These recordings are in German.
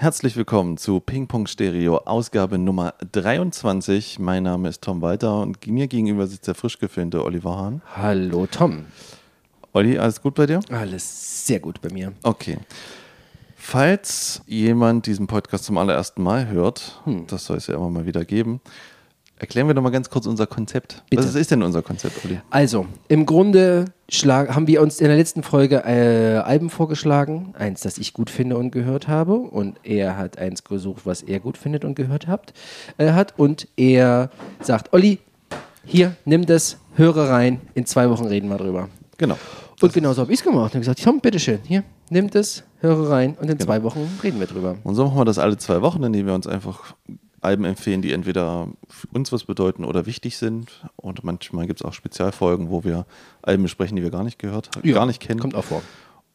Herzlich willkommen zu Ping Pong Stereo, Ausgabe Nummer 23. Mein Name ist Tom Walter und mir gegenüber sitzt der frisch gefilmte Oliver Hahn. Hallo Tom. Olli, alles gut bei dir? Alles sehr gut bei mir. Okay. Falls jemand diesen Podcast zum allerersten Mal hört, hm. das soll es ja immer mal wieder geben, Erklären wir doch mal ganz kurz unser Konzept. Bitte. Was ist denn unser Konzept, Olli? Also, im Grunde haben wir uns in der letzten Folge äh, Alben vorgeschlagen. Eins, das ich gut finde und gehört habe. Und er hat eins gesucht, was er gut findet und gehört habt, äh, hat. Und er sagt, Olli, hier, nimm das, höre rein. In zwei Wochen reden wir drüber. Genau. Und genauso habe ich es gemacht. Ich habe gesagt, komm, bitteschön, hier, nimm das, höre rein und in genau. zwei Wochen reden wir drüber. Und so machen wir das alle zwei Wochen, indem wir uns einfach Alben empfehlen, die entweder für uns was bedeuten oder wichtig sind. Und manchmal gibt es auch Spezialfolgen, wo wir Alben besprechen, die wir gar nicht gehört, ja, gar nicht kennen. Kommt auch vor.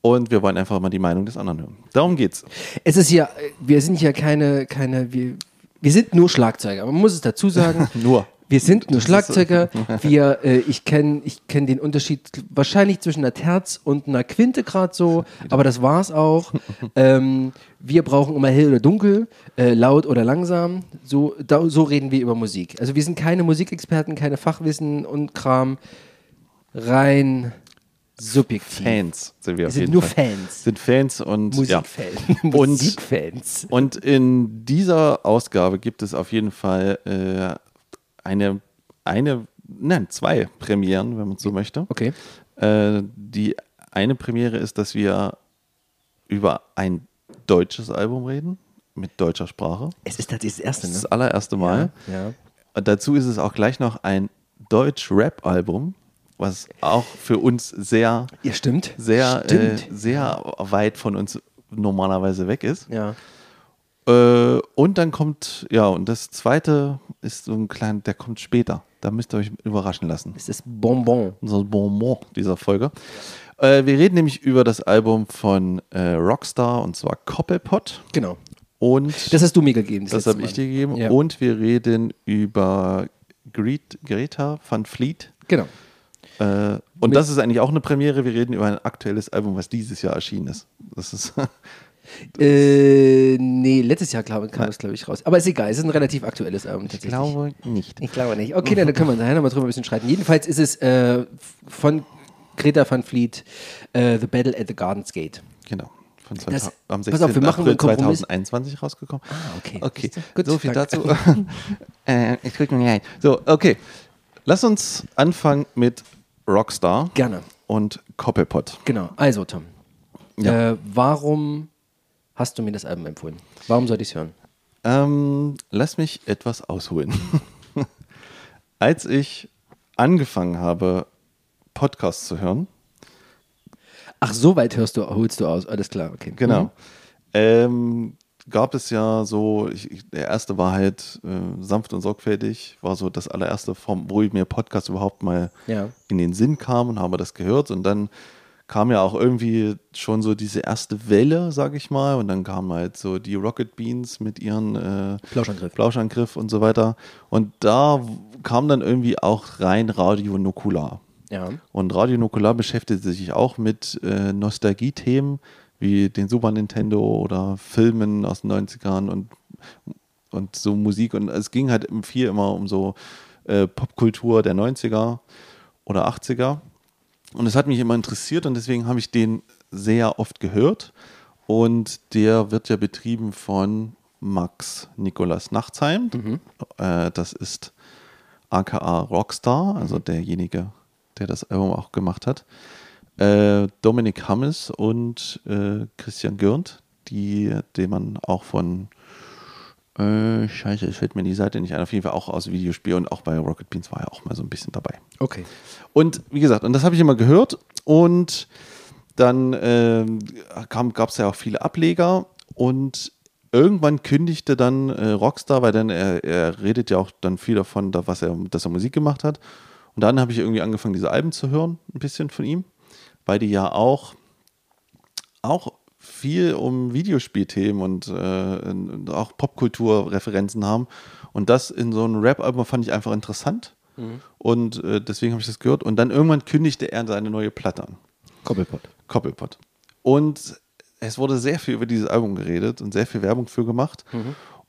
Und wir wollen einfach mal die Meinung des anderen hören. Darum geht's. Es ist ja, wir sind ja keine, keine, wir, wir sind nur Schlagzeuger. Man muss es dazu sagen. nur. Wir sind nur Schlagzeuger. Wir, äh, ich kenne ich kenn den Unterschied wahrscheinlich zwischen einer Terz und einer Quinte gerade so, aber das war's auch. Ähm, wir brauchen immer hell oder dunkel, äh, laut oder langsam. So, da, so reden wir über Musik. Also wir sind keine Musikexperten, keine Fachwissen und Kram. Rein subjektiv. Fans sind wir, wir sind nur Fall. Fans. Sind Fans und Musikfans. Ja. Musikfans. Und in dieser Ausgabe gibt es auf jeden Fall äh, eine, eine, nein, zwei Premieren, wenn man so möchte. Okay. Äh, die eine Premiere ist, dass wir über ein deutsches Album reden, mit deutscher Sprache. Es ist tatsächlich das erste, ne? Das allererste Mal. Ja, ja. Dazu ist es auch gleich noch ein Deutsch-Rap-Album, was auch für uns sehr, ja, stimmt. Sehr, stimmt. Äh, sehr weit von uns normalerweise weg ist. Ja. Äh, und dann kommt, ja, und das zweite ist so ein kleiner, der kommt später. Da müsst ihr euch überraschen lassen. Das ist Bonbon. Unser Bonbon dieser Folge. Äh, wir reden nämlich über das Album von äh, Rockstar und zwar Koppelpot. Genau. Und das hast du mir gegeben. Das, das habe ich dir gegeben. Ja. Und wir reden über Gret Greta van Fleet. Genau. Äh, und Mit das ist eigentlich auch eine Premiere. Wir reden über ein aktuelles Album, was dieses Jahr erschienen ist. Das ist Äh, nee, letztes Jahr glaub, kam es, glaube ich, raus. Aber ist egal, es ist ein relativ aktuelles Album. Ich glaube nicht. Ich glaube nicht. Okay, dann können wir nachher nochmal drüber ein bisschen streiten. Jedenfalls ist es äh, von Greta van Fleet äh, The Battle at the Gardens Gate. Genau. Von 2000, das, am 16. Pass auf, wir machen April 2021 rausgekommen. Ah, okay. Okay, Gut, so viel dazu. äh, ich krieg mir So, okay. Lass uns anfangen mit Rockstar. Gerne. Und Koppelpot. Genau. Also, Tom. Ja. Äh, warum hast du mir das Album empfohlen? Warum sollte ich es hören? Ähm, lass mich etwas ausholen. Als ich angefangen habe, Podcasts zu hören. Ach, so weit hörst du, holst du aus. Alles klar, okay. Genau. Mhm. Ähm, gab es ja so, ich, der erste war halt äh, sanft und sorgfältig, war so das allererste, Form, wo ich mir Podcast überhaupt mal ja. in den Sinn kam und habe das gehört. Und dann kam ja auch irgendwie schon so diese erste Welle, sag ich mal, und dann kamen halt so die Rocket Beans mit ihren äh, Plauschangriff. Plauschangriff und so weiter. Und da kam dann irgendwie auch rein Radio Nukular. Ja. Und Radio Nukular beschäftigt sich auch mit äh, Nostalgie-Themen wie den Super Nintendo oder Filmen aus den 90ern und, und so Musik. Und es ging halt viel immer um so äh, Popkultur der 90er oder 80er. Und es hat mich immer interessiert und deswegen habe ich den sehr oft gehört. Und der wird ja betrieben von Max Nikolas Nachtsheim. Mhm. Äh, das ist aka Rockstar, also derjenige, der das Album auch gemacht hat. Äh, Dominik Hammes und äh, Christian Gürnt, die, den man auch von äh, scheiße, es fällt mir die Seite nicht ein. Auf jeden Fall auch aus Videospiel und auch bei Rocket Beans war er auch mal so ein bisschen dabei. Okay. Und wie gesagt, und das habe ich immer gehört und dann äh, gab es ja auch viele Ableger und irgendwann kündigte dann äh, Rockstar, weil dann er, er, redet ja auch dann viel davon, da, was er, dass er Musik gemacht hat. Und dann habe ich irgendwie angefangen, diese Alben zu hören, ein bisschen von ihm, weil die ja auch, auch viel um Videospielthemen und äh, auch Popkulturreferenzen haben. Und das in so einem Rap-Album fand ich einfach interessant. Mhm. Und äh, deswegen habe ich das gehört. Und dann irgendwann kündigte er seine neue Platte an. Koppelpot. Koppelpot. Und es wurde sehr viel über dieses Album geredet und sehr viel Werbung für gemacht.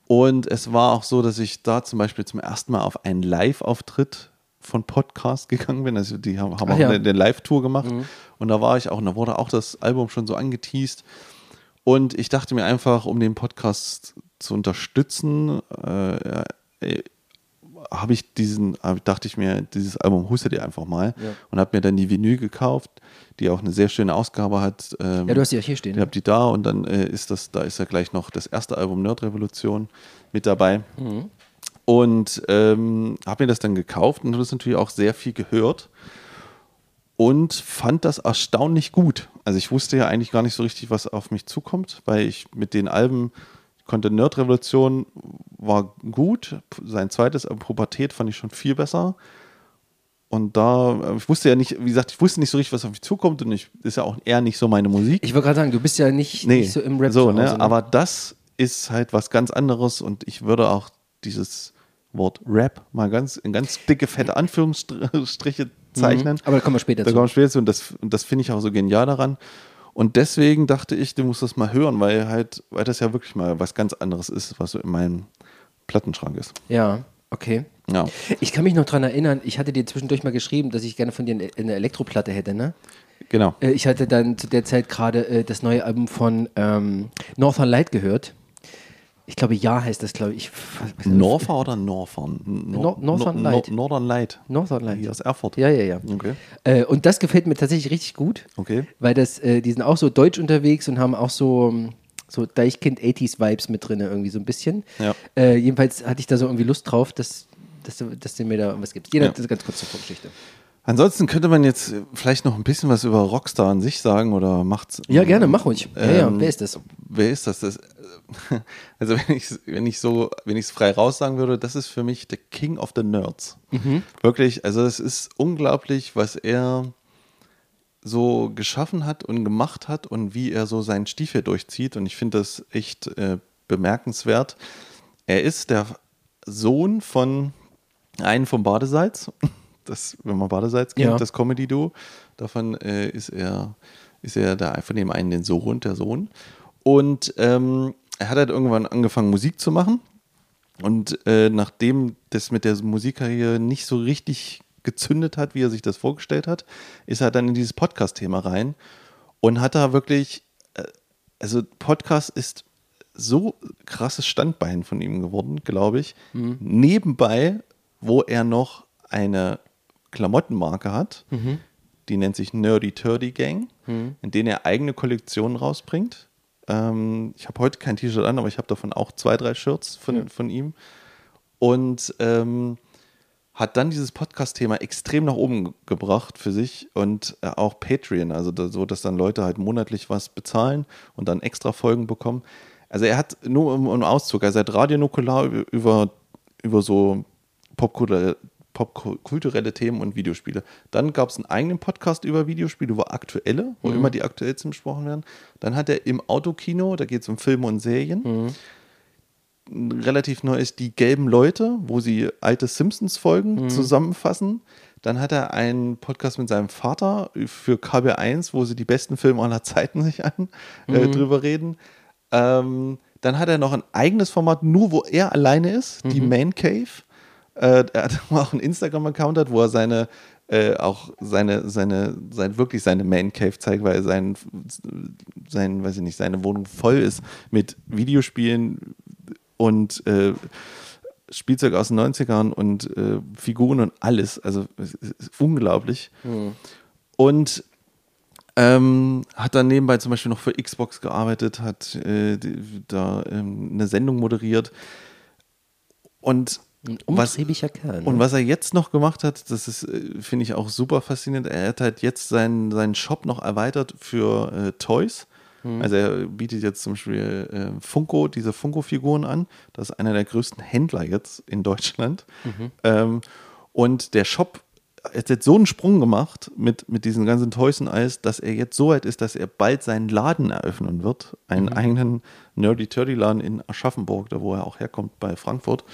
Und es war auch so, dass ich da zum Beispiel zum ersten Mal auf einen Live-Auftritt von Podcast gegangen bin. Also die haben, haben Ach auch ja. eine, eine Live-Tour gemacht. Und da war ich auch, und da wurde auch das Album schon so angeteased. Und ich dachte mir einfach, um den Podcast zu unterstützen, äh, äh, habe ich diesen, dachte ich mir, dieses Album hustet ihr einfach mal Ja. und habe mir dann die Vinyl gekauft, die auch eine sehr schöne Ausgabe hat. Ähm, Ja, du hast die auch hier stehen. ich habe die da und dann äh, ist das, da ist ja gleich noch das erste Album Nerd Revolution mit dabei. Und ähm, habe mir das dann gekauft und habe das natürlich auch sehr viel gehört und fand das erstaunlich gut. Also ich wusste ja eigentlich gar nicht so richtig, was auf mich zukommt, weil ich mit den Alben konnte Nerd Revolution war gut, sein zweites Album Pubertät fand ich schon viel besser. Und da, äh, ich wusste ja nicht, wie gesagt, ich wusste nicht so richtig, was auf mich zukommt und ich ist ja auch eher nicht so meine Musik. Ich wollte gerade sagen, du bist ja nicht, Nee, nicht so im Rap so, Hause, ne? aber das ist halt was ganz anderes und ich würde auch dieses Wort Rap mal ganz in ganz dicke, fette Anführungsstriche zeichnen. Aber da kommen wir später Da zu. kommen wir später zu und das, und das finde ich auch so genial daran. Und deswegen dachte ich, du musst das mal hören, weil halt, weil das ja wirklich mal was ganz anderes ist, was so in meinem Plattenschrank ist. Ja, okay. Ja. Ich kann mich noch daran erinnern, ich hatte dir zwischendurch mal geschrieben, dass ich gerne von dir eine- eine Elektroplatte hätte, ne? Genau. Äh, Ich hatte dann zu der Zeit gerade äh, das neue Album von ähm, Northern Light gehört. Ich glaube, Ja heißt das, glaube ich. Norther oder Northern? Nor- Northern Light. Northern Light. Northern Light. Hier aus Erfurt. Ja, ja, ja. Okay. Äh, und das gefällt mir tatsächlich richtig gut. Okay. Weil das, äh, die sind auch so deutsch unterwegs und haben auch so, ähm, so Deichkind 80s Vibes mit drin, irgendwie so ein bisschen. Ja. Äh, jedenfalls hatte ich da so irgendwie Lust drauf, dass, dass, dass du mir da was gibst. Jeder Ja. ganz kurz zur Vorgeschichte. Ansonsten könnte man jetzt vielleicht noch ein bisschen was über Rockstar an sich sagen oder macht's. Ja, gerne, mach ruhig. Ja, ja, Ähm, wer ist das? Wer ist das? das also wenn ich wenn ich so wenn ich es frei raus sagen würde, das ist für mich der King of the Nerds. Mhm. Wirklich, also es ist unglaublich, was er so geschaffen hat und gemacht hat und wie er so seinen Stiefel durchzieht und ich finde das echt äh, bemerkenswert. Er ist der Sohn von einem vom Badesalz, das, wenn man Badesalz kennt, Ja. das Comedy-Duo. Davon äh, ist er, ist er da von dem einen den Sohn, der Sohn. Und ähm, er hat halt irgendwann angefangen, Musik zu machen. Und äh, nachdem das mit der Musikkarriere nicht so richtig gezündet hat, wie er sich das vorgestellt hat, ist er dann in dieses Podcast-Thema rein und hat da wirklich, äh, also Podcast ist so krasses Standbein von ihm geworden, glaube ich. Nebenbei, wo er noch eine Klamottenmarke hat, die nennt sich Nerdy Turdy Gang, in denen er eigene Kollektionen rausbringt. Ähm, ich habe heute kein T-Shirt an, aber ich habe davon auch zwei, drei Shirts von, von ihm. Und ähm, hat dann dieses Podcast-Thema extrem nach oben gebracht für sich und äh, auch Patreon, also da, so, dass dann Leute halt monatlich was bezahlen und dann extra Folgen bekommen. Also er hat nur im, im Auszug, also er hat Radionukular über, über, über so popkulturelle, popkulturelle Themen und Videospiele. Dann gab es einen eigenen Podcast über Videospiele, über aktuelle, wo immer die aktuellsten besprochen werden. Dann hat er im Autokino, da geht es um Filme und Serien relativ neu ist die gelben Leute, wo sie alte Simpsons-Folgen zusammenfassen. Dann hat er einen Podcast mit seinem Vater für KB1, wo sie die besten Filme aller Zeiten sich an äh, drüber reden. Ähm, dann hat er noch ein eigenes Format, nur wo er alleine ist, die Man Cave. Äh, er hat auch einen Instagram-Account hat, wo er seine äh, auch seine, seine, sein, wirklich seine Man Cave zeigt, weil sein, sein, weiß ich nicht, seine Wohnung voll ist mit Videospielen und äh, Spielzeug aus den 90ern und äh, Figuren und alles. Also es ist unglaublich. Und ähm, hat dann nebenbei zum Beispiel noch für Xbox gearbeitet, hat äh, die, da ähm, eine Sendung moderiert. Und Ein was, umtriebiger Kerl. Ne? und was er jetzt noch gemacht hat, das ist, äh, finde ich auch super faszinierend. Er hat halt jetzt seinen, seinen Shop noch erweitert für äh, Toys. Also er bietet jetzt zum Beispiel äh, Funko, diese Funko-Figuren an. Das ist einer der größten Händler jetzt in Deutschland. Ähm, und der Shop hat jetzt so einen Sprung gemacht mit, mit diesen ganzen Toys und alles, dass er jetzt so weit ist, dass er bald seinen Laden eröffnen wird. Einen eigenen Nerdy-Turdy-Laden in Aschaffenburg, da wo er auch herkommt, bei Frankfurt.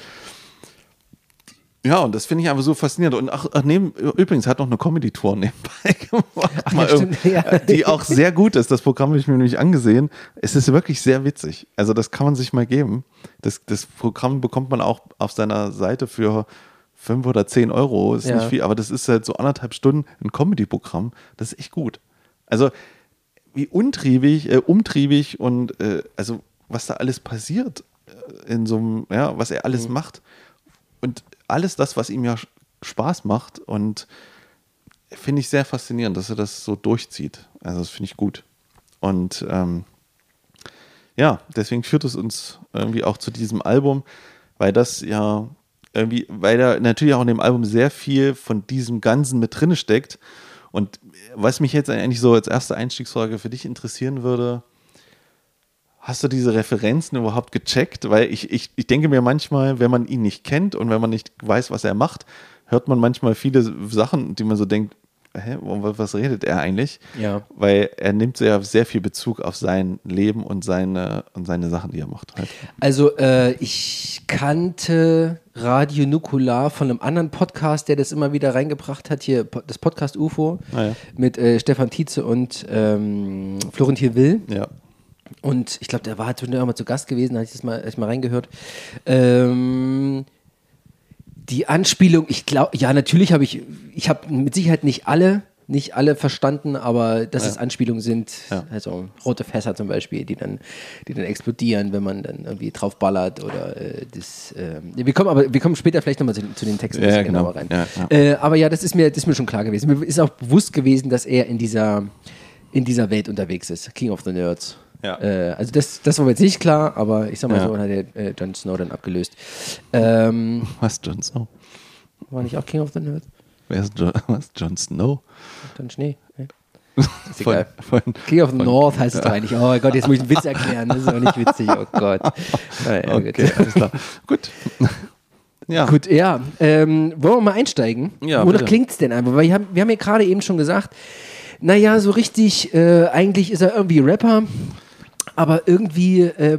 Ja, und das finde ich einfach so faszinierend. Und ach, ach neben, übrigens hat noch eine Comedy-Tour nebenbei gemacht, Ach, stimmt, ja. die auch sehr gut ist. Das Programm habe ich mir nämlich angesehen. Es ist wirklich sehr witzig. Also das kann man sich mal geben. Das, das Programm bekommt man auch auf seiner Seite für fünf oder zehn Euro. Ist Ja. nicht viel, aber das ist halt so anderthalb Stunden ein Comedy-Programm. Das ist echt gut. Also wie untriebig, äh, umtriebig und äh, also was da alles passiert äh, in so einem, ja, was er alles macht und alles das, was ihm ja Spaß macht und finde ich sehr faszinierend, dass er das so durchzieht. Also das finde ich gut. Und ähm, ja, deswegen führt es uns irgendwie auch zu diesem Album, weil das ja irgendwie, weil da natürlich auch in dem Album sehr viel von diesem Ganzen mit drin steckt. Und was mich jetzt eigentlich so als erste Einstiegsfrage für dich interessieren würde, hast du diese Referenzen überhaupt gecheckt? Weil ich, ich, ich denke mir manchmal, wenn man ihn nicht kennt und wenn man nicht weiß, was er macht, hört man manchmal viele Sachen, die man so denkt, hä, was redet er eigentlich? Ja. Weil er nimmt sehr, sehr viel Bezug auf sein Leben und seine, und seine Sachen, die er macht. Halt. Also äh, ich kannte Radio Nukular von einem anderen Podcast, der das immer wieder reingebracht hat, hier das Podcast UFO Ah, ja. mit äh, Stefan Tietze und ähm, Florentin Will. Ja. Und ich glaube, der war halt zwischendurch auch mal zu Gast gewesen, habe ich das mal, hab ich mal reingehört. Ähm, die Anspielung, ich glaube, ja, natürlich habe ich, ich habe mit Sicherheit nicht alle, nicht alle verstanden, aber dass es Anspielungen sind, Ja. also rote Fässer zum Beispiel, die dann, die dann explodieren, wenn man dann irgendwie drauf ballert oder äh, das. ähm, wir kommen aber, wir kommen später vielleicht nochmal zu, zu den Texten Ja, genau. genauer rein. Ja, ja. Äh, aber ja, das ist mir, das ist mir schon klar gewesen. Mir ist auch bewusst gewesen, dass er in dieser, in dieser Welt unterwegs ist. King of the Nerds. Ja. Äh, also das, das war mir jetzt nicht klar, aber ich sag mal Ja. so, hat er äh, Jon Snow dann abgelöst. Ähm, Was, Jon Snow? war nicht auch King of the Nerds? Wer ist Jon, was, Jon Snow? Jon Schnee? Ne? Ist egal. Von, von, King of the von- North heißt es doch eigentlich. Oh Gott, jetzt muss ich einen Witz erklären. Das ist aber nicht witzig. Oh Gott. Naja, Okay, gut. alles klar. Gut. Ja. Gut, ja. Ähm, wollen wir mal einsteigen? Ja, Wonach klingt es denn einfach? Weil wir haben, wir haben ja gerade eben schon gesagt, naja, so richtig, äh, eigentlich ist er irgendwie Rapper, aber irgendwie äh,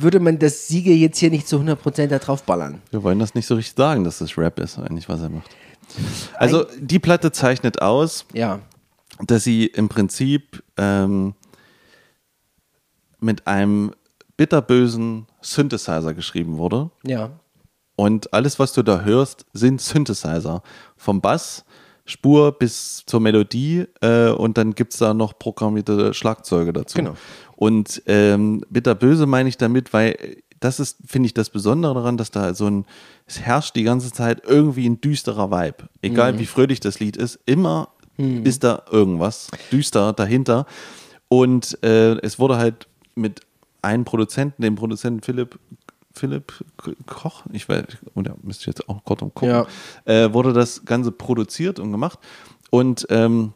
würde man das Siege jetzt hier nicht zu 100% da drauf ballern. Wir wollen das nicht so richtig sagen, dass das Rap ist, eigentlich, was er macht. Also, die Platte zeichnet aus, Ja. dass sie im Prinzip ähm, mit einem bitterbösen Synthesizer geschrieben wurde. Ja. Und alles, was du da hörst, sind Synthesizer. Vom Bass, Spur bis zur Melodie äh, und dann gibt es da noch programmierte Schlagzeuge dazu. Genau. Und ähm, bitterböse meine ich damit, weil das ist, finde ich, das Besondere daran, dass da so ein, es herrscht die ganze Zeit irgendwie ein düsterer Vibe. Egal wie fröhlich das Lied ist, immer ist da irgendwas düster dahinter. Und äh, es wurde halt mit einem Produzenten, dem Produzenten Philipp, Philipp Koch, ich weiß, und da müsste ich jetzt auch kurz gucken, Ja. äh, wurde das Ganze produziert und gemacht. Und ähm,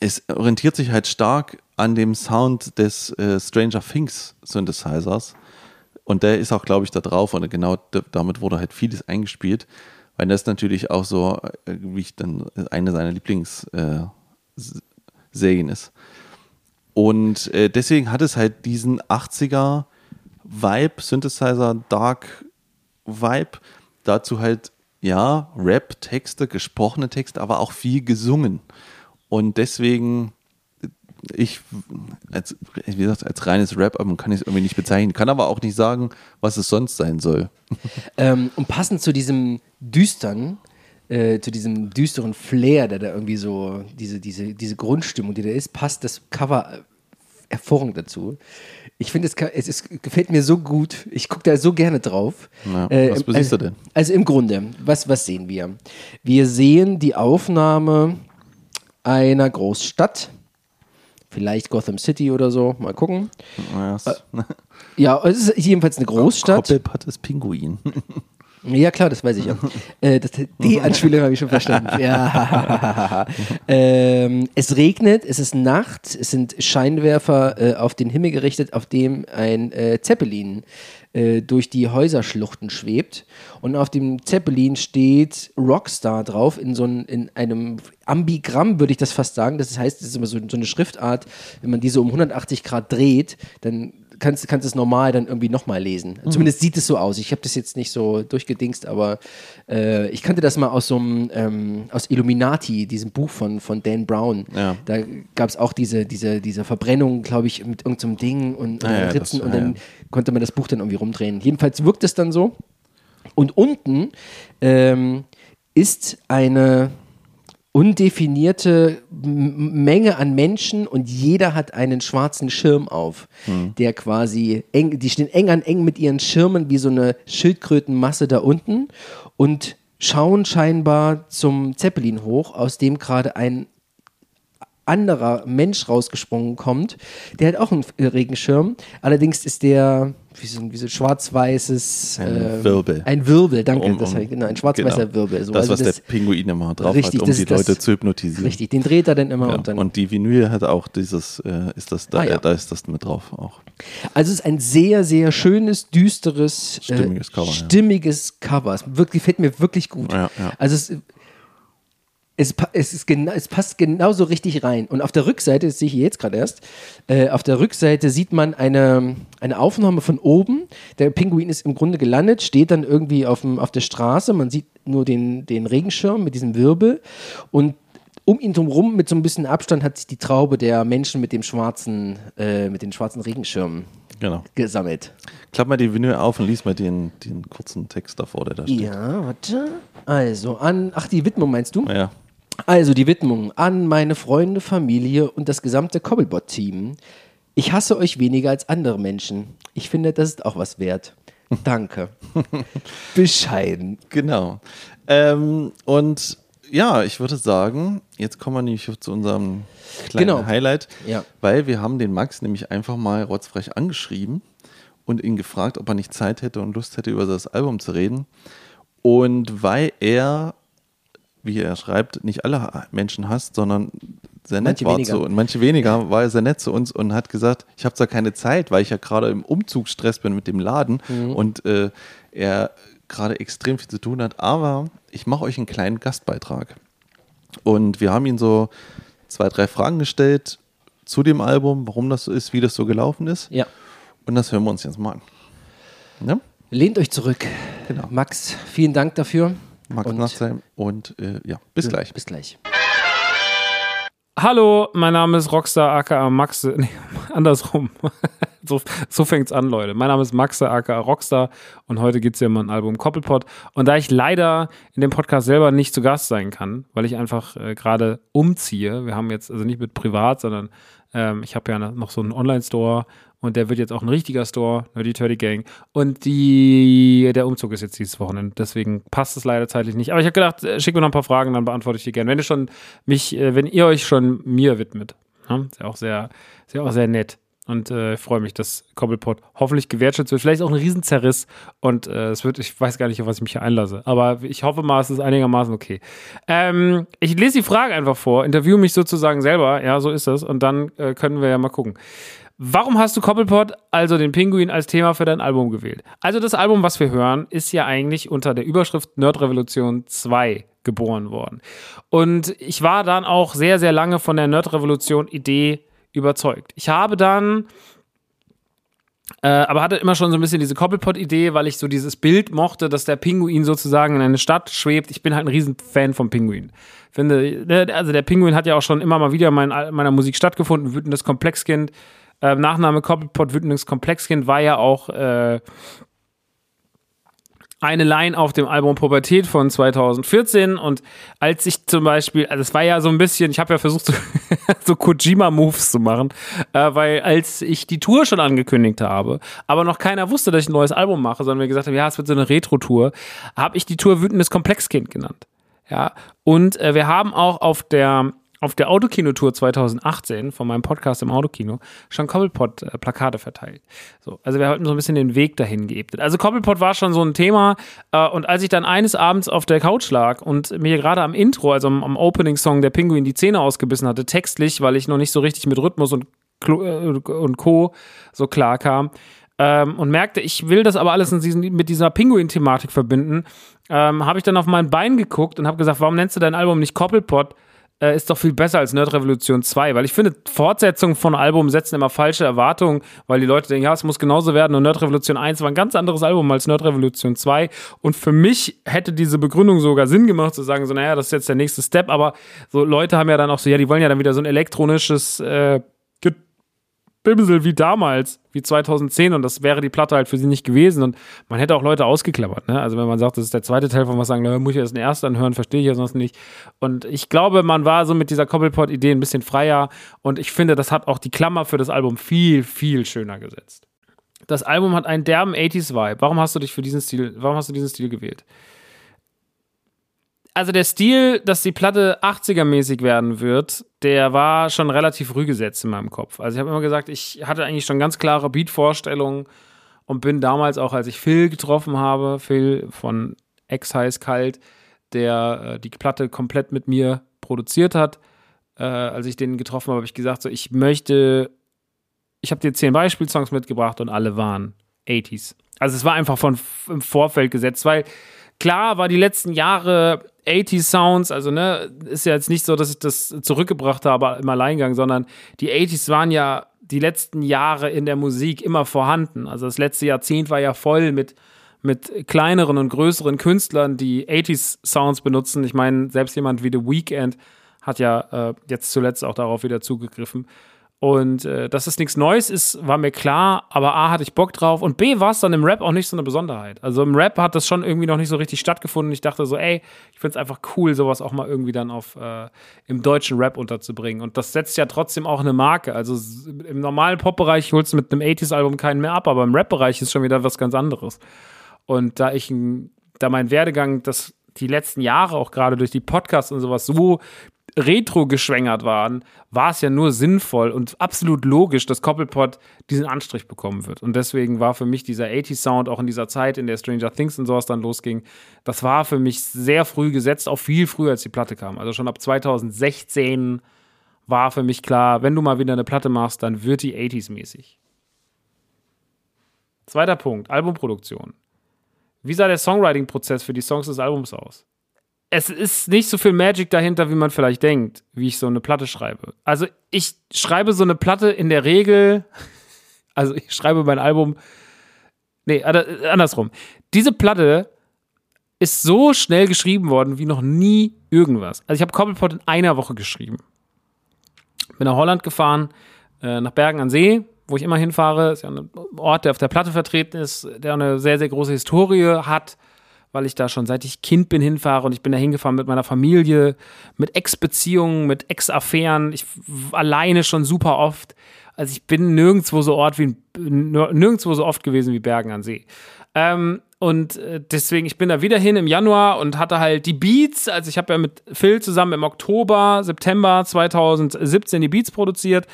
es orientiert sich halt stark an dem Sound des äh, Stranger Things Synthesizers. Und der ist auch, glaube ich, da drauf. Und genau damit wurde halt vieles eingespielt. Weil das natürlich auch so, äh, wie ich dann, eine seiner Lieblingsserien äh, ist. Und äh, deswegen hat es halt diesen 80er Vibe, Synthesizer, Dark Vibe. Dazu halt, ja, Rap, Texte, gesprochene Texte, aber auch viel gesungen. Und deswegen, ich, als, wie gesagt, als reines Rap-Album kann ich es irgendwie nicht bezeichnen, kann aber auch nicht sagen, was es sonst sein soll. Ähm, und passend zu diesem düstern, äh, zu diesem düsteren Flair, der da irgendwie so, diese, diese, diese Grundstimmung, die da ist, passt das Cover äh, hervorragend dazu. Ich finde, es, es ist, gefällt mir so gut. Ich gucke da so gerne drauf. Ja, Äh, was im- siehst du also, denn? Also im Grunde, was, was sehen wir? Wir sehen die Aufnahme einer Großstadt. Vielleicht Gotham City oder so. Mal gucken. Ja, es- Ja, es ist jedenfalls eine Großstadt. Koppelpott ist Pinguin. Ja, klar, das weiß ich ja. äh, das, die Anspielung habe ich schon verstanden. Ja. ähm, es regnet, es ist Nacht, es sind Scheinwerfer äh, auf den Himmel gerichtet, auf dem ein äh, Zeppelin äh, durch die Häuserschluchten schwebt. Und auf dem Zeppelin steht Rockstar drauf, in so ein, in einem Ambigramm, würde ich das fast sagen. Das heißt, das ist immer so, so eine Schriftart, wenn man diese um 180 Grad dreht, dann kannst, kannst es normal dann irgendwie nochmal lesen. Mhm. Zumindest sieht es so aus. Ich habe das jetzt nicht so durchgedingst, aber äh, ich kannte das mal aus so einem, ähm, aus Illuminati, diesem Buch von, von Dan Brown. Ja. Da gab es auch diese, diese, diese Verbrennung, glaube ich, mit irgendeinem Ding und, Ah ja, das- Ritzen und ah dann ja. konnte man das Buch dann irgendwie rumdrehen. Jedenfalls wirkt es dann so. Und unten ähm, ist eine undefinierte Menge an Menschen und jeder hat einen schwarzen Schirm auf, der quasi eng, die stehen eng an eng mit ihren Schirmen wie so eine Schildkrötenmasse da unten und schauen scheinbar zum Zeppelin hoch, aus dem gerade ein anderer Mensch rausgesprungen kommt. Der hat auch einen Regenschirm. Allerdings ist der wie so ein, wie so ein schwarz-weißes Ein ähm, Wirbel. Ein Wirbel, danke. Um- das um- war, genau, ein schwarz-weißer genau. Wirbel. So. das, Also was der Pinguin immer drauf Richtig, hat, um das die ist das- Leute zu hypnotisieren. Richtig, den dreht er dann immer Ja. und dann. Und die Vinyl hat auch dieses, äh, ist das, da, Ah, ja. da ist das mit drauf auch. Also es ist ein sehr, sehr schönes, düsteres, Stimmiges äh, Cover, ja. stimmiges Cover. Es wirklich, gefällt mir wirklich gut. Ja, ja. Also es, es, es, ist gena es passt genauso richtig rein. Und auf der Rückseite, das sehe ich jetzt gerade erst, äh, auf der Rückseite sieht man eine, eine Aufnahme von oben. Der Pinguin ist im Grunde gelandet, steht dann irgendwie auf, dem, auf der Straße. Man sieht nur den, den Regenschirm mit diesem Wirbel. Und um ihn drumherum mit so ein bisschen Abstand hat sich die Traube der Menschen mit dem schwarzen, äh, mit den schwarzen Regenschirmen Genau. gesammelt. Klapp mal die Vinyl auf und lies mal den, den kurzen Text davor, der da steht. Ja, warte. Also an, ach, die Widmung meinst du? Ja. Also die Widmung an meine Freunde, Familie und das gesamte Cobblebot-Team. Ich hasse euch weniger als andere Menschen. Ich finde, das ist auch was wert. Danke. Bescheiden. Genau. Ähm, und ja, ich würde sagen, jetzt kommen wir nämlich zu unserem kleinen Genau. Highlight, Ja. weil wir haben den Max nämlich einfach mal rotzfrech angeschrieben und ihn gefragt, ob er nicht Zeit hätte und Lust hätte, über das Album zu reden. Und weil er, wie er schreibt, nicht alle Menschen hasst, sondern sehr nett Manche war weniger. zu und manche weniger, war er sehr nett zu uns und hat gesagt, ich habe zwar keine Zeit, weil ich ja gerade im Umzugsstress bin mit dem Laden Mhm. und äh, er gerade extrem viel zu tun hat, aber ich mache euch einen kleinen Gastbeitrag. Und wir haben ihn so zwei, drei Fragen gestellt zu dem Album, warum das so ist, wie das so gelaufen ist. Ja. Und das hören wir uns jetzt mal an. Ne? Lehnt euch zurück. Genau. Max, vielen Dank dafür. Max Und- Nachtsheim und äh, ja, bis gleich. Bis gleich. Hallo, mein Name ist Rockstar aka Maxe. Nee, andersrum. so so fängt's an, Leute. Mein Name ist Maxe aka Rockstar und heute geht's ja um mein Album Koppelpot. Und da ich leider in dem Podcast selber nicht zu Gast sein kann, weil ich einfach äh, gerade umziehe, wir haben jetzt also nicht mit privat, sondern ähm, ich habe ja noch so einen Online-Store und der wird jetzt auch ein richtiger Store, Nerdy Turdy Gang. Und die, der Umzug ist jetzt dieses Wochenende. Deswegen passt es leider zeitlich nicht. Aber ich habe gedacht, äh, schick mir noch ein paar Fragen, dann beantworte ich die gerne. Wenn ihr schon mich, äh, wenn ihr euch schon mir widmet. Ja, ist ja auch sehr, ist auch sehr nett. Und äh, ich freue mich, dass Cobblepot hoffentlich gewertschätzt wird. Vielleicht auch ein Riesenzerriss. Und äh, es wird, ich weiß gar nicht, auf was ich mich hier einlasse. Aber ich hoffe mal, es ist einigermaßen okay. Ähm, ich lese die Frage einfach vor, interviewe mich sozusagen selber. Ja, so ist das. Und dann äh, können wir ja mal gucken. Warum hast du Koppelpot, also den Pinguin, als Thema für dein Album gewählt? Also das Album, was wir hören, ist ja eigentlich unter der Überschrift Nerd Revolution 2 geboren worden. Und ich war dann auch sehr, sehr lange von der Nerd Revolution Idee überzeugt. Ich habe dann äh, aber hatte immer schon so ein bisschen diese Koppelpot-Idee, weil ich so dieses Bild mochte, dass der Pinguin sozusagen in eine Stadt schwebt. Ich bin halt ein Riesenfan vom Pinguin. Finde, ne, also der Pinguin hat ja auch schon immer mal wieder in mein, meiner Musik stattgefunden. Wütendes Komplexkind. Äh, Nachname Koppelpot, Wütendes Komplexkind war ja auch äh, eine Line auf dem Album Pubertät von 2014 und als ich zum Beispiel, also es war ja so ein bisschen, ich habe ja versucht, so, so Kojima-Moves zu machen, äh, weil als ich die Tour schon angekündigt habe, aber noch keiner wusste, dass ich ein neues Album mache, sondern wir gesagt haben, ja, es wird so eine Retro-Tour, habe ich die Tour Wütendes Komplexkind genannt. Ja, und äh, wir haben auch auf der auf der Autokino-Tour 2018 von meinem Podcast im Autokino schon Cobblepot-Plakate verteilt. So, also wir hatten so ein bisschen den Weg dahin geebnet. Also Cobblepot war schon so ein Thema äh, und als ich dann eines Abends auf der Couch lag und mir gerade am Intro, also am, am Opening-Song der Pinguin die Zähne ausgebissen hatte, textlich, weil ich noch nicht so richtig mit Rhythmus und, äh, und Co. so klar kam, ähm, und merkte, ich will das aber alles diesen, mit dieser Pinguin-Thematik verbinden, ähm, habe ich dann auf mein Bein geguckt und habe gesagt, warum nennst du dein Album nicht Koppelpot, äh, ist doch viel besser als Nerd Revolution 2, weil ich finde, Fortsetzungen von Album setzen immer falsche Erwartungen, weil die Leute denken, ja, es muss genauso werden und Nerd Revolution 1 war ein ganz anderes Album als Nerd Revolution 2 und für mich hätte diese Begründung sogar Sinn gemacht, zu sagen, so, naja, das ist jetzt der nächste Step, aber so Leute haben ja dann auch so, ja, die wollen ja dann wieder so ein elektronisches äh, Bimsel wie damals, wie 2010 und das wäre die Platte halt für sie nicht gewesen und man hätte auch Leute ausgeklammert, ne? Also wenn man sagt, das ist der zweite Teil von was sagen, na, muss ich erst den ersten anhören, verstehe ich ja sonst nicht. Und ich glaube, man war so mit dieser Cobblepot-Idee ein bisschen freier und ich finde, das hat auch die Klammer für das Album viel, viel schöner gesetzt. Das Album hat einen derben 80s-Vibe. Warum hast du dich für diesen Stil, warum hast du diesen Stil gewählt? Also der Stil, dass die Platte 80er-mäßig werden wird, der war schon relativ früh gesetzt in meinem Kopf. Also ich habe immer gesagt, ich hatte eigentlich schon ganz klare Beat-Vorstellungen und bin damals auch, als ich Phil getroffen habe, Phil von Ex Heiß Kalt, der äh, die Platte komplett mit mir produziert hat, äh, als ich den getroffen habe, habe ich gesagt, so ich möchte, ich habe dir zehn Beispielsongs mitgebracht und alle waren 80s. Also es war einfach von im Vorfeld gesetzt, weil klar war die letzten Jahre 80 Sounds, also ne, ist ja jetzt nicht so, dass ich das zurückgebracht habe im Alleingang, sondern die 80s waren ja die letzten Jahre in der Musik immer vorhanden. Also das letzte Jahrzehnt war ja voll mit, mit kleineren und größeren Künstlern, die 80s Sounds benutzen. Ich meine, selbst jemand wie The Weeknd hat ja äh, jetzt zuletzt auch darauf wieder zugegriffen. Und äh, dass es nichts Neues ist, war mir klar, aber A hatte ich Bock drauf und B war es dann im Rap auch nicht so eine Besonderheit. Also im Rap hat das schon irgendwie noch nicht so richtig stattgefunden. Ich dachte so, ey, ich finde es einfach cool, sowas auch mal irgendwie dann auf äh, im deutschen Rap unterzubringen. Und das setzt ja trotzdem auch eine Marke. Also im normalen Pop-Bereich holst du mit einem 80s-Album keinen mehr ab, aber im Rap-Bereich ist schon wieder was ganz anderes. Und da ich da mein Werdegang das die letzten Jahre auch gerade durch die Podcasts und sowas so retro geschwängert waren, war es ja nur sinnvoll und absolut logisch, dass Coppelpot diesen Anstrich bekommen wird. Und deswegen war für mich dieser 80-Sound auch in dieser Zeit, in der Stranger Things und sowas dann losging, das war für mich sehr früh gesetzt, auch viel früher, als die Platte kam. Also schon ab 2016 war für mich klar, wenn du mal wieder eine Platte machst, dann wird die 80s-mäßig. Zweiter Punkt, Albumproduktion. Wie sah der Songwriting-Prozess für die Songs des Albums aus? Es ist nicht so viel Magic dahinter, wie man vielleicht denkt, wie ich so eine Platte schreibe. Also ich schreibe so eine Platte in der Regel, also ich schreibe mein Album, nee, andersrum. Diese Platte ist so schnell geschrieben worden wie noch nie irgendwas. Also ich habe Cobblepot in einer Woche geschrieben. Bin nach Holland gefahren, äh, nach Bergen an See, wo ich immer hinfahre. Ist ja ein Ort, der auf der Platte vertreten ist, der eine sehr, sehr große Historie hat weil ich da schon seit ich Kind bin hinfahre und ich bin da hingefahren mit meiner Familie, mit Ex-Beziehungen, mit Ex-Affären, ich alleine schon super oft. Also ich bin nirgendwo so Ort wie nirgendwo so oft gewesen wie Bergen an See. Ähm, und äh, deswegen, ich bin da wieder hin im Januar und hatte halt die Beats. Also ich habe ja mit Phil zusammen im Oktober, September 2017 die Beats produziert,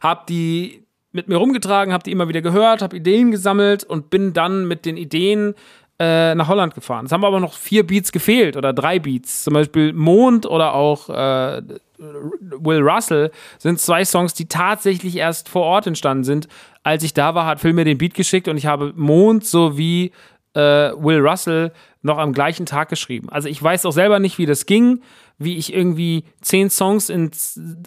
habe die mit mir rumgetragen, habe die immer wieder gehört, habe Ideen gesammelt und bin dann mit den Ideen äh, nach Holland gefahren. Es haben aber noch vier Beats gefehlt oder drei Beats. Zum Beispiel Mond oder auch äh, Will Russell sind zwei Songs, die tatsächlich erst vor Ort entstanden sind. Als ich da war, hat Phil mir den Beat geschickt und ich habe Mond sowie äh, Will Russell noch am gleichen Tag geschrieben. Also ich weiß auch selber nicht, wie das ging, wie ich irgendwie zehn Songs in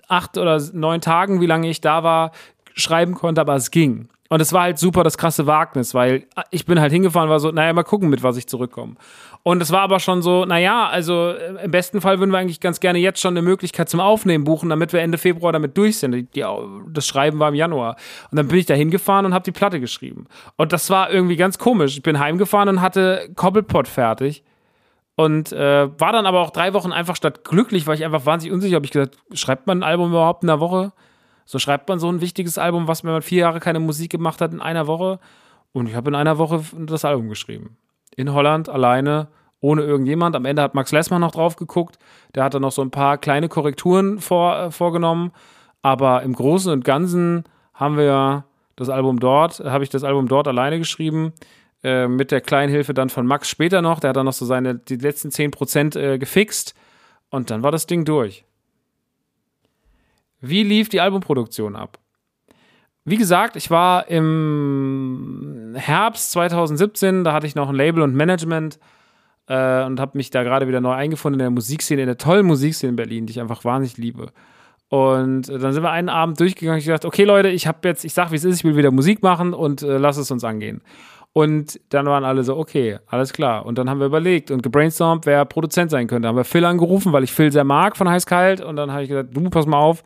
acht oder neun Tagen, wie lange ich da war, schreiben konnte, aber es ging. Und es war halt super das krasse Wagnis, weil ich bin halt hingefahren, war so, naja, mal gucken, mit was ich zurückkomme. Und es war aber schon so, naja, also äh, im besten Fall würden wir eigentlich ganz gerne jetzt schon eine Möglichkeit zum Aufnehmen buchen, damit wir Ende Februar damit durch sind. Die, die, das Schreiben war im Januar. Und dann bin ich da hingefahren und habe die Platte geschrieben. Und das war irgendwie ganz komisch. Ich bin heimgefahren und hatte Cobblepot fertig. Und äh, war dann aber auch drei Wochen einfach statt glücklich, weil ich einfach wahnsinnig unsicher habe. Ich gesagt, schreibt man ein Album überhaupt in einer Woche? So schreibt man so ein wichtiges Album, was man vier Jahre keine Musik gemacht hat, in einer Woche. Und ich habe in einer Woche das Album geschrieben. In Holland, alleine, ohne irgendjemand. Am Ende hat Max Lessmann noch drauf geguckt. Der hat dann noch so ein paar kleine Korrekturen vor, äh, vorgenommen. Aber im Großen und Ganzen haben wir das Album dort, habe ich das Album dort alleine geschrieben. Äh, mit der kleinen Hilfe dann von Max später noch. Der hat dann noch so seine, die letzten 10% äh, gefixt. Und dann war das Ding durch. Wie lief die Albumproduktion ab? Wie gesagt, ich war im Herbst 2017, da hatte ich noch ein Label und Management äh, und habe mich da gerade wieder neu eingefunden in der Musikszene, in der tollen Musikszene in Berlin, die ich einfach wahnsinnig liebe. Und äh, dann sind wir einen Abend durchgegangen. Ich dachte, okay, Leute, ich habe jetzt, ich sag, wie es ist, ich will wieder Musik machen und äh, lass es uns angehen. Und dann waren alle so, okay, alles klar. Und dann haben wir überlegt und gebrainstormt, wer Produzent sein könnte. Dann haben wir Phil angerufen, weil ich Phil sehr mag von Heiß Kalt. Und dann habe ich gesagt, du, pass mal auf,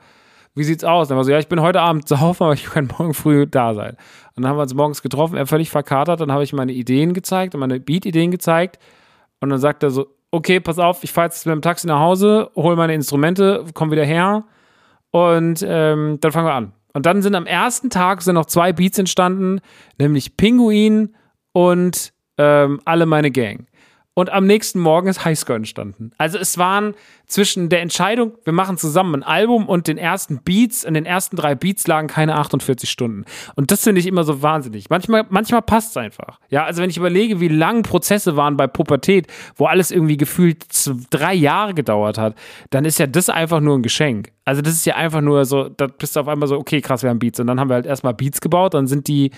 wie sieht's aus? Dann war so, ja, ich bin heute Abend saufen, aber ich kann morgen früh da sein. Und dann haben wir uns morgens getroffen, er völlig verkatert. Dann habe ich meine Ideen gezeigt und meine Beat-Ideen gezeigt. Und dann sagt er so, okay, pass auf, ich fahre jetzt mit dem Taxi nach Hause, hole meine Instrumente, komm wieder her und ähm, dann fangen wir an. Und dann sind am ersten Tag sind noch zwei Beats entstanden, nämlich Pinguin und ähm, alle meine Gang. Und am nächsten Morgen ist Highscore entstanden. Also es waren zwischen der Entscheidung, wir machen zusammen ein Album und den ersten Beats, in den ersten drei Beats lagen keine 48 Stunden. Und das finde ich immer so wahnsinnig. Manchmal, manchmal passt es einfach. Ja, also wenn ich überlege, wie lang Prozesse waren bei Pubertät, wo alles irgendwie gefühlt drei Jahre gedauert hat, dann ist ja das einfach nur ein Geschenk. Also das ist ja einfach nur so, da bist du auf einmal so, okay, krass, wir haben Beats. Und dann haben wir halt erstmal Beats gebaut, dann sind die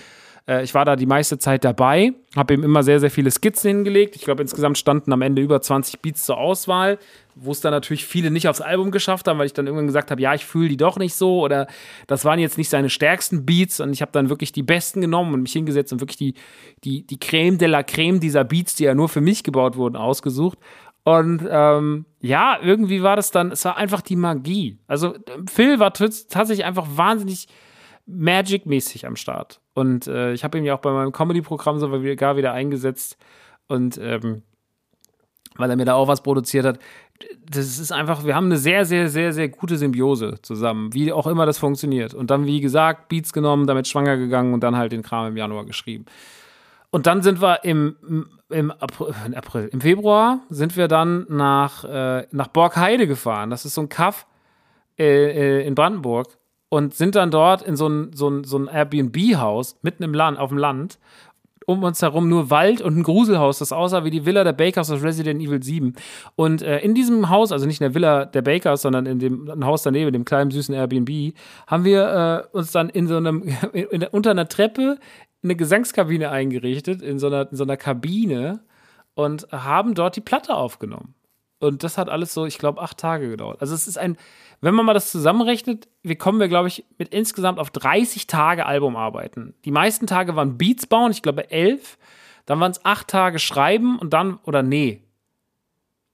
äh, ich war da die meiste Zeit dabei, habe ihm immer sehr, sehr viele Skizzen hingelegt. Ich glaube, insgesamt standen am Ende über 20 Beats zur Auswahl, wo es dann natürlich viele nicht aufs Album geschafft haben, weil ich dann irgendwann gesagt habe, ja, ich fühle die doch nicht so oder das waren jetzt nicht seine stärksten Beats und ich habe dann wirklich die besten genommen und mich hingesetzt und wirklich die, die, die Creme de la Creme dieser Beats, die ja nur für mich gebaut wurden, ausgesucht. Und ähm, ja, irgendwie war das dann, es war einfach die Magie. Also Phil war tatsächlich einfach wahnsinnig Magic-mäßig am Start. Und äh, ich habe ihn ja auch bei meinem Comedy-Programm sogar wieder eingesetzt. Und ähm, weil er mir da auch was produziert hat. Das ist einfach, wir haben eine sehr, sehr, sehr, sehr gute Symbiose zusammen, wie auch immer das funktioniert. Und dann, wie gesagt, Beats genommen, damit schwanger gegangen und dann halt den Kram im Januar geschrieben. Und dann sind wir im, im April, April im Februar sind wir dann nach, äh, nach Borgheide gefahren. Das ist so ein Kaff äh, äh in Brandenburg und sind dann dort in so ein, so ein, so ein Airbnb-Haus mitten im Land, auf dem Land. Um uns herum nur Wald und ein Gruselhaus, das aussah wie die Villa der Bakers aus Resident Evil 7. Und äh, in diesem Haus, also nicht in der Villa der Bakers, sondern in dem Haus daneben, dem kleinen süßen Airbnb, haben wir äh, uns dann in so einem, in, unter einer Treppe eine Gesangskabine eingerichtet, in so einer, in so einer Kabine und haben dort die Platte aufgenommen. Und das hat alles so, ich glaube, acht Tage gedauert. Also es ist ein, wenn man mal das zusammenrechnet, wir kommen wir, glaube ich, mit insgesamt auf 30 Tage Album arbeiten. Die meisten Tage waren Beats bauen, ich glaube elf. Dann waren es acht Tage schreiben und dann, oder nee.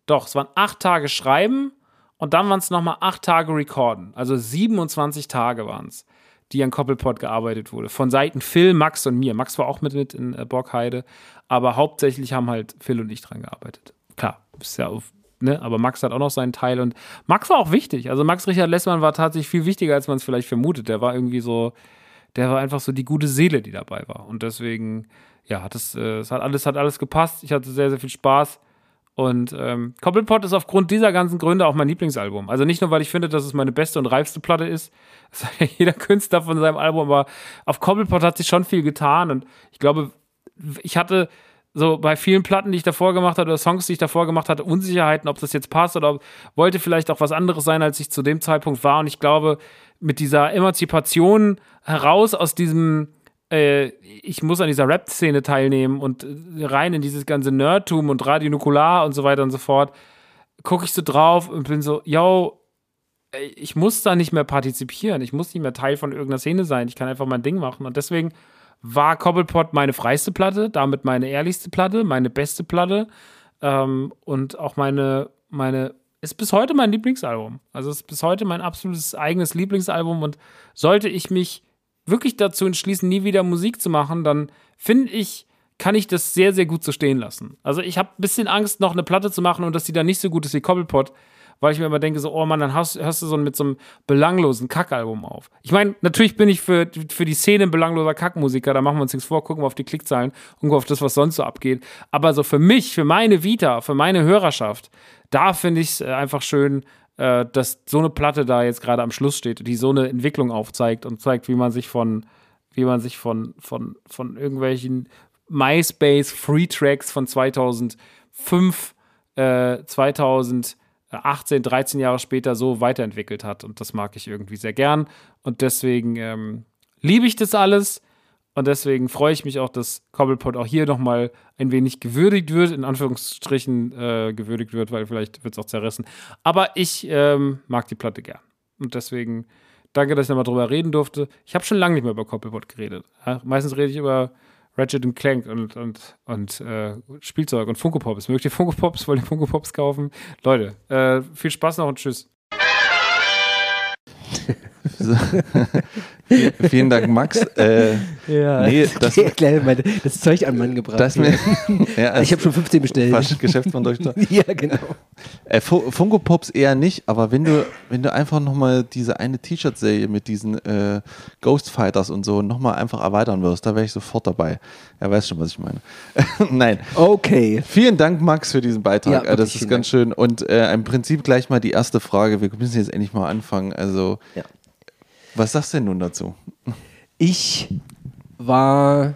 Doch, es waren acht Tage schreiben und dann waren es nochmal acht Tage recorden. Also 27 Tage waren es, die an Koppelpot gearbeitet wurde. Von Seiten Phil, Max und mir. Max war auch mit, mit in äh, Borgheide, aber hauptsächlich haben halt Phil und ich dran gearbeitet. Klar, ist ja auf ne, aber Max hat auch noch seinen Teil und Max war auch wichtig. Also Max Richard Lessmann war tatsächlich viel wichtiger, als man es vielleicht vermutet. Der war irgendwie so, der war einfach so die gute Seele, die dabei war. Und deswegen, ja, hat es, äh, es hat alles, hat alles gepasst. Ich hatte sehr, sehr viel Spaß. Und ähm, Koppelpot ist aufgrund dieser ganzen Gründe auch mein Lieblingsalbum. Also nicht nur, weil ich finde, dass es meine beste und reifste Platte ist. Das sagt ja jeder Künstler von seinem Album, aber auf Koppelpot hat sich schon viel getan. Und ich glaube, ich hatte so bei vielen Platten, die ich davor gemacht hatte, oder Songs, die ich davor gemacht hatte, Unsicherheiten, ob das jetzt passt oder wollte vielleicht auch was anderes sein, als ich zu dem Zeitpunkt war. Und ich glaube, mit dieser Emanzipation heraus aus diesem, äh, ich muss an dieser Rap-Szene teilnehmen und äh, rein in dieses ganze Nerdtum und Radio Nukular und so weiter und so fort, gucke ich so drauf und bin so, yo, ich muss da nicht mehr partizipieren, ich muss nicht mehr Teil von irgendeiner Szene sein, ich kann einfach mein Ding machen. Und deswegen war Cobblepot meine freiste Platte, damit meine ehrlichste Platte, meine beste Platte ähm, und auch meine, meine, ist bis heute mein Lieblingsalbum. Also ist bis heute mein absolutes eigenes Lieblingsalbum und sollte ich mich wirklich dazu entschließen, nie wieder Musik zu machen, dann finde ich, kann ich das sehr, sehr gut so stehen lassen. Also ich habe ein bisschen Angst, noch eine Platte zu machen und dass die dann nicht so gut ist wie Cobblepot, weil ich mir immer denke, so, oh Mann, dann hast, hörst du so mit so einem belanglosen Kackalbum auf. Ich meine, natürlich bin ich für, für die Szene ein belangloser Kackmusiker, da machen wir uns nichts vor, gucken wir auf die Klickzahlen und auf das, was sonst so abgeht. Aber so für mich, für meine Vita, für meine Hörerschaft, da finde ich es äh, einfach schön, äh, dass so eine Platte da jetzt gerade am Schluss steht, die so eine Entwicklung aufzeigt und zeigt, wie man sich von, wie man sich von, von, von irgendwelchen MySpace Free Tracks von 2005, äh, 2000 18, 13 Jahre später so weiterentwickelt hat. Und das mag ich irgendwie sehr gern. Und deswegen ähm, liebe ich das alles. Und deswegen freue ich mich auch, dass Cobblepot auch hier nochmal ein wenig gewürdigt wird, in Anführungsstrichen äh, gewürdigt wird, weil vielleicht wird es auch zerrissen. Aber ich ähm, mag die Platte gern. Und deswegen danke, dass ich nochmal drüber reden durfte. Ich habe schon lange nicht mehr über Cobblepot geredet. Ja, meistens rede ich über Ratchet Clank und, und, und äh, Spielzeug und Funko Pops. Mögt ihr Funko Pops? Wollt ihr Funko Pops kaufen? Leute, äh, viel Spaß noch und tschüss. Vielen Dank, Max. Äh, Ja, Nee, das- das, Zeug an Mann gebracht. das mir, ja, ich habe schon 15 bestellt. fast Geschäftsmann ja, genau. Äh, Fu- Funko Pops eher nicht, aber wenn du, wenn du einfach nochmal diese eine T-Shirt-Serie mit diesen äh, Ghost Fighters und so nochmal einfach erweitern wirst, da wäre ich sofort dabei. Er weiß schon, was ich meine. Nein. Okay. Vielen Dank, Max, für diesen Beitrag. Ja, Äh, das ist ganz schön. Und äh, im Prinzip gleich mal die erste Frage. Wir müssen jetzt endlich mal anfangen. Also, Ja. Was sagst du denn nun dazu? Ich war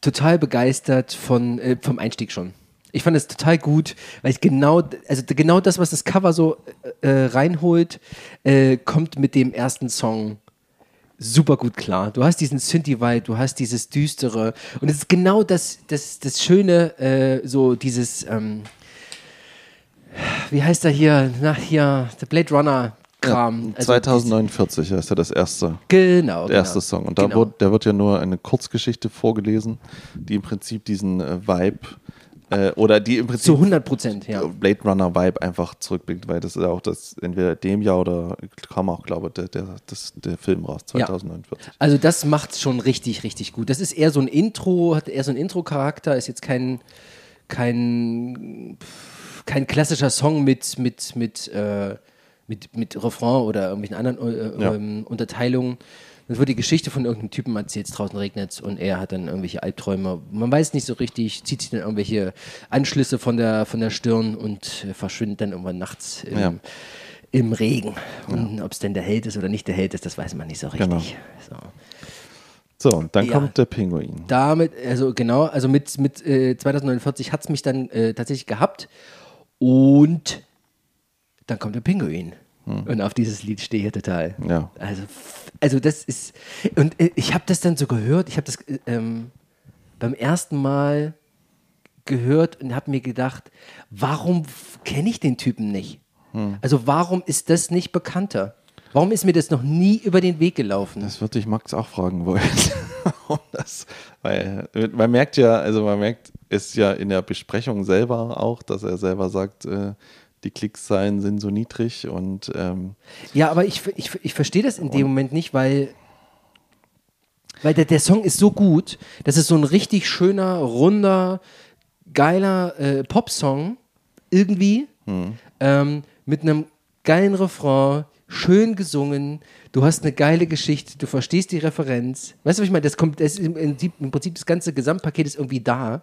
total begeistert von, äh, vom Einstieg schon. Ich fand es total gut, weil ich genau, also genau das, was das Cover so äh, reinholt, äh, kommt mit dem ersten Song super gut klar. Du hast diesen Synthie-Vibe, du hast dieses Düstere und es ist genau das, das, das Schöne, äh, so dieses, ähm, wie heißt er hier, nach hier, der Blade Runner Kram. Also 2049 ist ja das erste, Genau. der erste genau. Song. Und da Genau. wird, der wird ja nur eine Kurzgeschichte vorgelesen, die im Prinzip diesen äh, Vibe äh, oder die im Prinzip Zu 100 Prozent, ja. Blade Runner Vibe einfach zurückblickt, weil das ist ja auch das entweder dem Jahr oder kam auch, glaube ich, der, der, das, der Film raus, Ja. 2049. Also das macht schon richtig, richtig gut. Das ist eher so ein Intro, hat eher so einen Intro-Charakter, ist jetzt kein, kein, kein klassischer Song mit, mit, mit, äh, mit, mit Refrain oder irgendwelchen anderen äh, Ja. ähm, Unterteilungen. Es wird die Geschichte von irgendeinem Typen erzählt, draußen regnet und er hat dann irgendwelche Albträume. Man weiß nicht so richtig, zieht sich dann irgendwelche Anschlüsse von der, von der Stirn und äh, verschwindet dann irgendwann nachts im, Ja. im Regen. Und ob es denn der Held ist oder nicht der Held ist, das weiß man nicht so richtig. Genau. So. So, und dann Ja. kommt der Pinguin. Damit, also genau, also mit, mit äh, 2049 hat es mich dann äh, tatsächlich gehabt. Und dann kommt der Pinguin. Und auf dieses Lied stehe ich total. Ja. Also, also das ist. Und äh, ich habe das dann so gehört. Ich habe das äh, ähm, beim ersten Mal gehört und habe mir gedacht, warum kenne ich den Typen nicht? Also warum ist das nicht bekannter? Warum ist mir das noch nie über den Weg gelaufen? Das würde ich Max auch fragen wollen. Das, weil man merkt ja, also man merkt es ja in der Besprechung selber auch, dass er selber sagt, äh, die Klickszahlen sind so niedrig und ähm, Ja, aber ich, ich, ich verstehe das in dem Moment nicht, weil, weil der, der Song ist so gut. Das ist so ein richtig schöner, runder, geiler äh, Popsong irgendwie ähm, mit einem geilen Refrain, schön gesungen. Du hast eine geile Geschichte, du verstehst die Referenz. Weißt du, was ich meine? Das kommt, das im, Prinzip- im Prinzip das ganze Gesamtpaket ist irgendwie da.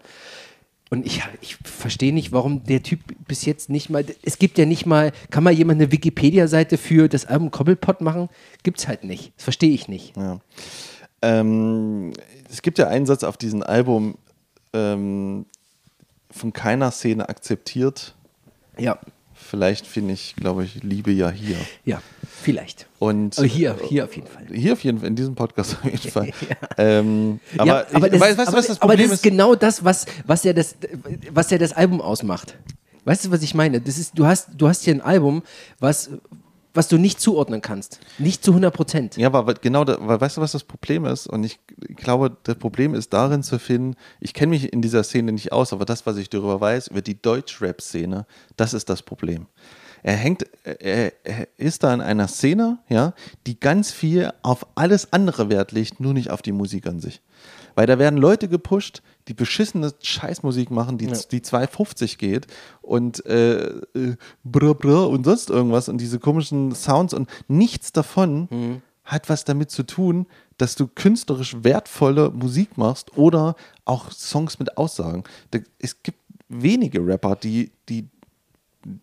Und ich, ich verstehe nicht, warum der Typ bis jetzt nicht mal. Es gibt ja nicht mal. Kann mal jemand eine Wikipedia-Seite für das Album Cobblepot machen? Gibt's halt nicht. Das verstehe ich nicht. ja. Ähm, es gibt ja einen Satz auf diesem Album, ähm, von keiner Szene akzeptiert. Ja. Vielleicht finde ich, glaube ich, Liebe ja hier. Ja, vielleicht. Und Aber hier, hier auf jeden Fall. Hier auf jeden Fall, in diesem Podcast auf jeden Fall. ähm, aber ja, aber, ich, das, weißt, ist, weißt du, aber, was das aber Problem das ist ist? genau das, was, was, ja das, was ja das Album ausmacht. Weißt du, was ich meine? Das ist, du, hast, du hast hier ein Album, was, was du nicht zuordnen kannst. Nicht zu 100 Prozent. Ja, aber genau, da, weil weißt du, was das Problem ist? Und ich glaube, das Problem ist darin zu finden, ich kenne mich in dieser Szene nicht aus, aber das, was ich darüber weiß, über die Deutsch-Rap-Szene, das ist das Problem. Er hängt, er, er ist da in einer Szene, ja, die ganz viel auf alles andere Wert legt, nur nicht auf die Musik an sich. Weil da werden Leute gepusht, die beschissene Scheißmusik machen, die, die 250 geht und äh, äh, brr, brr und sonst irgendwas und diese komischen Sounds und nichts davon hat was damit zu tun, dass du künstlerisch wertvolle Musik machst oder auch Songs mit Aussagen. Es gibt wenige Rapper, die, die,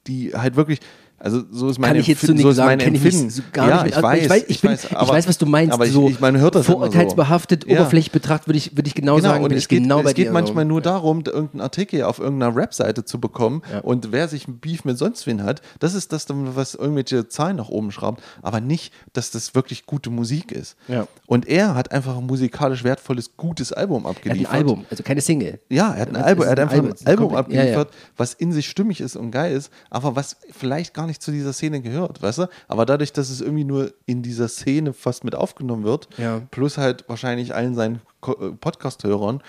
die halt wirklich Also so ist mein, Kann ich jetzt so nicht so sagen, mein ich Empfinden. nicht so gar ja, nicht. ich Also weiß, ich weiß, ich, bin, weiß, ich aber- weiß, was du meinst. Aber ich, so ich, man hört das so. vorurteilsbehaftet, Ja. oberflächlich betrachtet, würde ich, würde ich genau, Genau, sagen, und bin es ich geht, genau bei es geht manchmal so. nur darum, irgendeinen Artikel auf irgendeiner Webseite zu bekommen Ja. und wer sich ein Beef mit sonst wen hat, das ist das, was irgendwelche Zahlen nach oben schraubt, aber nicht, dass das wirklich gute Musik ist. Ja. Und er hat einfach ein musikalisch wertvolles, gutes Album Er hat abgeliefert. ein Album, also keine Single. Ja, er hat ein Album, er hat ein einfach Album, ein Album ja, ja. abgeliefert, was in sich stimmig ist und geil ist, aber was vielleicht gar nicht zu dieser Szene gehört, weißt du? Aber dadurch, dass es irgendwie nur in dieser Szene fast mit aufgenommen wird, Ja. plus halt wahrscheinlich allen seinen äh, Podcast-Hörern,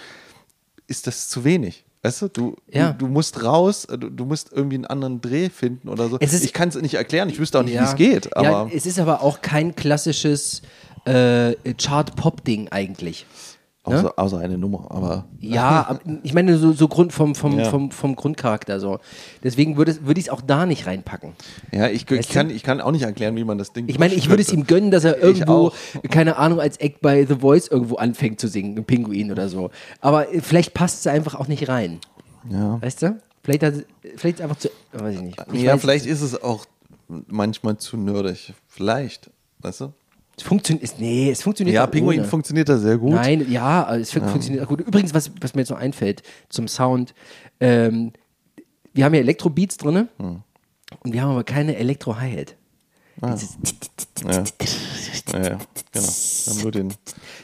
ist das zu wenig. Weißt du, du, Ja. du, du musst raus, äh, du, du musst irgendwie einen anderen Dreh finden oder so. Ist- ich kann es nicht erklären, ich wüsste auch nicht, ja. wie es geht. Aber ja, es ist aber auch kein klassisches äh, Chart-Pop-Ding eigentlich. Ne? außer, außer eine Nummer. Aber Ja, ich meine so, so Grund vom, vom, Ja. vom, vom Grundcharakter so. Deswegen würde, würde ich es auch da nicht reinpacken. ja, ich, ich, kann, ich kann auch nicht erklären, wie man das Ding. Ich meine, ich würde es ihm gönnen, dass er irgendwo, keine Ahnung, als Act bei The Voice irgendwo anfängt zu singen, ein Pinguin oder so. Aber äh, vielleicht passt es einfach auch nicht rein. Ja. Weißt du? Vielleicht, hat, vielleicht ist einfach zu. Weiß ich nicht. Ich ja, weiß, vielleicht ist es auch manchmal zu nerdig. Vielleicht, weißt du? Es funktioniert. Nee, es funktioniert. Ja, Pinguin ohne. funktioniert da sehr gut. Nein, ja, es fun- funktioniert auch gut. Übrigens, was, was mir jetzt noch einfällt zum Sound, ähm, wir haben ja Elektrobeats drin Hm. und wir haben aber keine Elektro-Hi-Hat. Ah. Ja. ja, ja, genau. Wir haben nur den,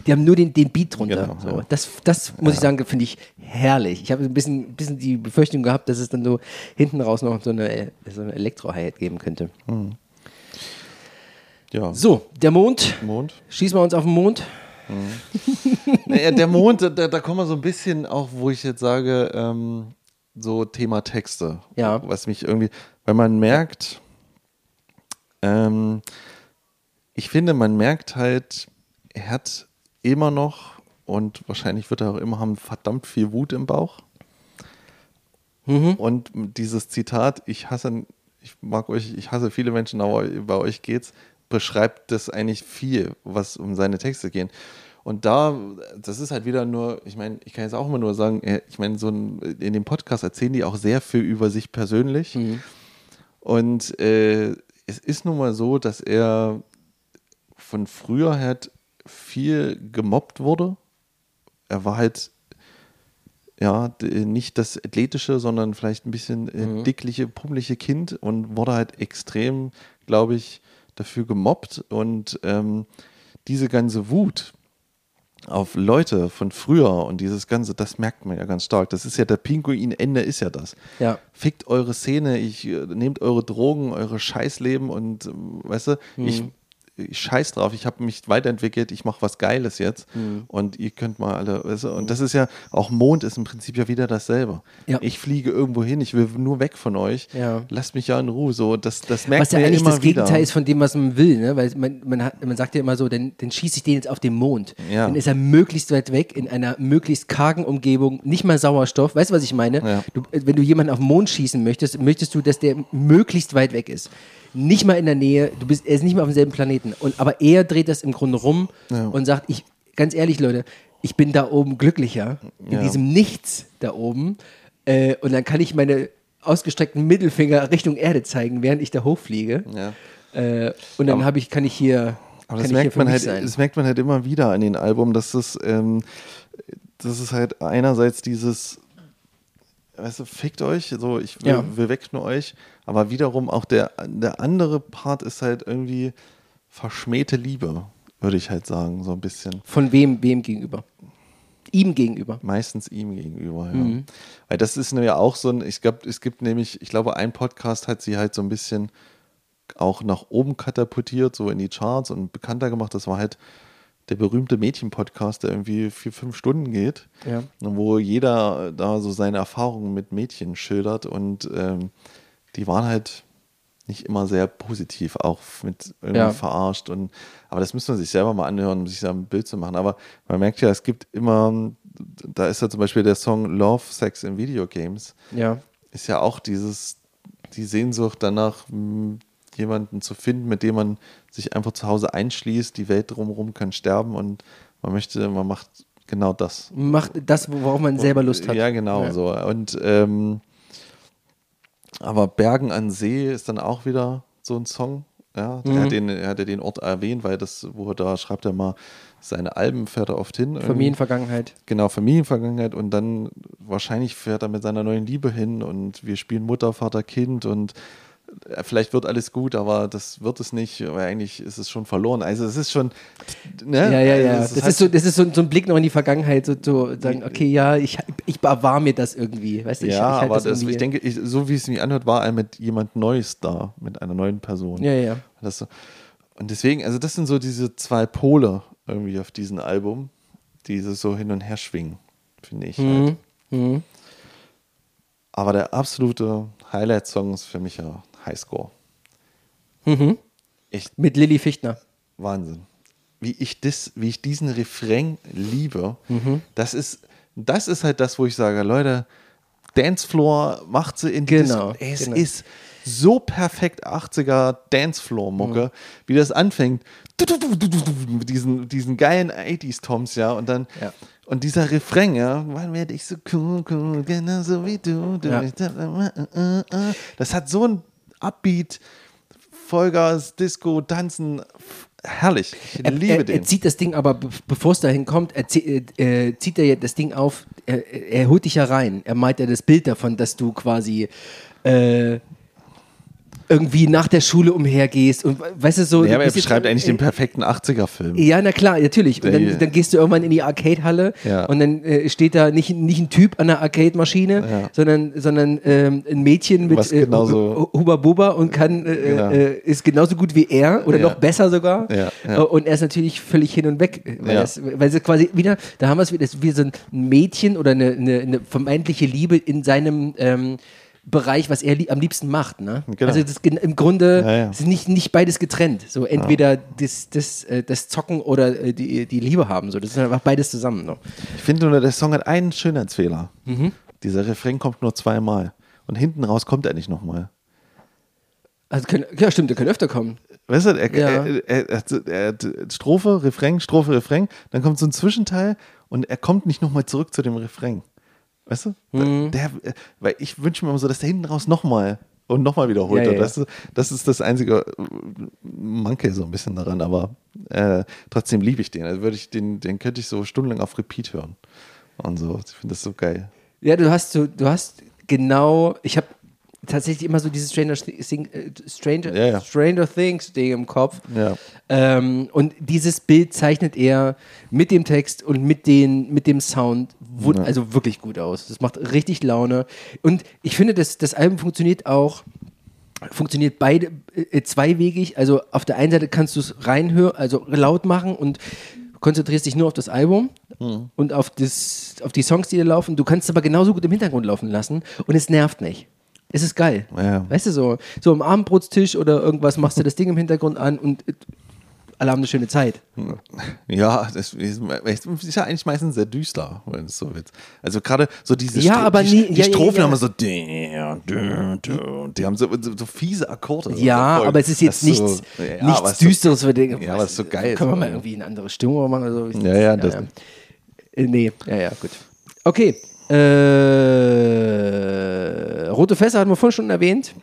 Die haben nur den, den Beat drunter. Genau, so. ja. Das, das muss ich sagen, finde ich herrlich. Ich habe ein bisschen, bisschen die Befürchtung gehabt, dass es dann so hinten raus noch so eine, so eine Elektro-Hi-Hat geben könnte. Ja, So, der Mond. Mond. Schießen wir uns auf den Mond. Naja, der Mond, da, da kommen wir so ein bisschen auch, wo ich jetzt sage, ähm, so Thema Texte. Ja. Was mich irgendwie, weil man merkt, ähm, ich finde, man merkt halt, er hat immer noch und wahrscheinlich wird er auch immer haben verdammt viel Wut im Bauch. Und dieses Zitat, ich hasse, ich mag euch, ich hasse viele Menschen, aber bei euch geht's, beschreibt das eigentlich viel, was um seine Texte gehen. Und da, das ist halt wieder nur, ich meine, ich kann jetzt auch immer nur sagen, äh, ich meine, so ein, in dem Podcast erzählen die auch sehr viel über sich persönlich. Und äh, es ist nun mal so, dass er von früher halt viel gemobbt wurde. Er war halt ja, nicht das athletische, sondern vielleicht ein bisschen äh, dickliche, pummelige Kind und wurde halt extrem, glaube ich, dafür gemobbt. Und ähm, diese ganze Wut auf Leute von früher und dieses Ganze, das merkt man ja ganz stark. Das ist ja der Pinguin-Ende, ist ja das. Ja. Fickt eure Szene, ich äh, nehmt eure Drogen, eure Scheißleben und äh, weißt du, ich, ich scheiß drauf, ich habe mich weiterentwickelt, ich mache was Geiles jetzt und ihr könnt mal alle, weißt du, und das ist ja, auch Mond ist im Prinzip ja wieder dasselbe. Ja. Ich fliege irgendwo hin, ich will nur weg von euch, Ja. lasst mich ja in Ruhe, so, das, das merkt Was ja eigentlich das Gegenteil wieder. ist von dem, was man will, ne? Weil man, man, hat, man sagt ja immer so, dann, dann schieße ich den jetzt auf den Mond. Ja. Dann ist er möglichst weit weg, in einer möglichst kargen Umgebung, nicht mal Sauerstoff. Weißt du, was ich meine? Du, äh, wenn du jemanden auf den Mond schießen möchtest, möchtest du, dass der möglichst weit weg ist. Nicht mal in der Nähe, du bist, er ist nicht mal auf demselben Planeten. Und, aber er dreht das im Grunde rum Ja. und sagt, ich, ganz ehrlich, Leute, ich bin da oben glücklicher, in Ja. diesem Nichts da oben. Äh, und dann kann ich meine ausgestreckten Mittelfinger Richtung Erde zeigen, während ich da hochfliege. Ja. Äh, und dann habe ich, kann ich hier, Aber das merkt, man halt, sein. das merkt man halt immer wieder an den Album, dass das, ähm, das ist halt einerseits dieses, weißt du, fickt euch, so ich will, Ja. will weg von euch, aber wiederum auch der, der andere Part ist halt irgendwie verschmähte Liebe, würde ich halt sagen, so ein bisschen. Von wem, wem gegenüber? Ihm gegenüber. Meistens ihm gegenüber, ja. Mhm. Weil das ist ja auch so ein, ich glaube, es gibt nämlich, ich glaube, ein Podcast hat sie halt so ein bisschen auch nach oben katapultiert, so in die Charts und bekannter gemacht. Das war halt der berühmte Mädchen-Podcast, der irgendwie vier, fünf Stunden geht, Ja. wo jeder da so seine Erfahrungen mit Mädchen schildert und ähm, die waren halt nicht immer sehr positiv, auch mit irgendwie Ja. verarscht und aber das müsste man sich selber mal anhören, um sich da ein Bild zu machen. Aber man merkt ja, es gibt immer, da ist ja zum Beispiel der Song Love, Sex in Video Games, Ja. ist ja auch dieses, die Sehnsucht danach, jemanden zu finden, mit dem man sich einfach zu Hause einschließt, die Welt drumherum kann sterben und man möchte, man macht genau das. Macht das, worauf man selber Lust hat. Ja, genau Ja. so. Und, ähm, Aber Bergen an See ist dann auch wieder so ein Song. Ja, Mhm. er, hat den, er hat ja den Ort erwähnt, weil das, wo er da schreibt er mal, seine Alben fährt er oft hin. Familienvergangenheit. Genau, Familienvergangenheit und dann wahrscheinlich fährt er mit seiner neuen Liebe hin und wir spielen Mutter, Vater, Kind und vielleicht wird alles gut, aber das wird es nicht, weil eigentlich ist es schon verloren. Also es ist schon, ne? Ja, ja, ja. Also Das hat- ist so, das ist so, so ein Blick noch in die Vergangenheit, so, so sagen, okay, ja, ich, ich bewahr mir das irgendwie. Weißt du, ich, ja, ich halt aber das, irgendwie- ich denke, ich, so wie es mich anhört, war er mit jemand Neues da, mit einer neuen Person. Ja, ja. Das, so- und deswegen, also das sind so diese zwei Pole irgendwie auf diesem Album, die so- hin und her schwingen, finde ich. Halt. Mhm. Aber der absolute Highlight-Song ist für mich ja Highscore. Mhm. Echt Mit Lilly Fichtner. Wahnsinn. Wie ich, das, wie ich diesen Refrain liebe, Mhm. das, ist, das ist halt das, wo ich sage, Leute, Dancefloor macht sie in Genau, Disco. Es genau. ist so perfekt 80er Dancefloor-Mucke, wie das anfängt. Mit diesen, diesen geilen 80s-Toms, ja. Und dann, Ja. und dieser Refrain, ja, wann werde ich so cool, cool, genauso wie du. du Ja. Das hat so ein Upbeat, Vollgas, Disco, Tanzen, herrlich. Ich Er, liebe er, den. er zieht das Ding aber, be- bevor es dahin kommt, er, zie- äh, äh, zieht er ja das Ding auf, er, er holt dich ja rein. Er meint ja das Bild davon, dass du quasi äh, irgendwie nach der Schule umhergehst und weißt du so. ja, aber er beschreibt eigentlich den äh, perfekten 80er-Film. Ja, na klar, natürlich. Und dann, dann gehst du irgendwann in die Arcade-Halle Ja. und dann äh, steht da nicht, nicht ein Typ an der Arcade-Maschine, Ja. sondern, sondern ähm, ein Mädchen mit Was äh, genauso- Hu- Huba Buba und kann, äh, Genau. äh, ist genauso gut wie er oder Ja. noch besser sogar. Ja, ja. Äh, Und er ist natürlich völlig hin und weg, äh, weil, Ja. das, weil sie quasi wieder, da haben wir es wieder, das ist so ein Mädchen oder eine, eine, eine vermeintliche Liebe in seinem ähm, Bereich, was er li am liebsten macht. Ne? Genau. Also das, im Grunde Ja, ja. sind nicht, nicht beides getrennt. So entweder das, das, äh, das Zocken oder äh, die, die Liebe haben. So. Das ist einfach beides zusammen. So. Ich finde nur, der Song hat einen Schönheitsfehler. Mhm. Dieser Refrain kommt nur zweimal. Und hinten raus kommt er nicht nochmal. Also können, ja, stimmt, der kann öfter kommen. Weißt du, er, Ja. er, er, er, Strophe, Refrain, Strophe, Refrain, dann kommt so ein Zwischenteil und er kommt nicht nochmal zurück zu dem Refrain. Weißt du? Mhm. Der, äh, weil ich wünsche mir immer so, dass der hinten raus nochmal und nochmal wiederholt Ja, ja, Das, ist, das ist das einzige äh, Manke so ein bisschen daran, aber äh, trotzdem liebe ich den. Also würde ich den, den könnte ich so stundenlang auf Repeat hören. Und so. Ich finde das so geil. Ja, du hast so, du hast genau, ich habe tatsächlich immer so dieses Stranger, äh, Stranger, Ja, ja. Stranger Things Ding im Kopf. Ja. Ähm, und dieses Bild zeichnet er mit dem Text und mit, den, mit dem Sound Ja. also wirklich gut aus. Das macht richtig Laune. Und ich finde, das, das Album funktioniert auch funktioniert beide äh, zweiwegig. Also auf der einen Seite kannst du es reinhören, also laut machen und konzentrierst dich nur auf das Album und auf, das, auf die Songs, die da laufen. Du kannst es aber genauso gut im Hintergrund laufen lassen und es nervt nicht. Es ist geil. Ja. Weißt du, so, so am Abendbrotstisch oder irgendwas machst du das Ding im Hintergrund an und äh, alle haben eine schöne Zeit. Ja, das ist, ist ja eigentlich meistens sehr düster, wenn es so wird. Also gerade so diese Ja, aber die, nie- die ja, ja, Strophen ja. haben so, die haben so, so, so fiese Akkorde. so Ja, voll. aber es ist jetzt Das so- nichts, ja, nichts aber so- Düsteres für den. Ja, aber es ist so geil. Können wir so. mal irgendwie eine andere Stimmung machen? Oder so? Ja, ja, das- Äh, Nee, ja, ja, gut. Okay. Äh, Rote Fässer hatten wir vorhin schon erwähnt.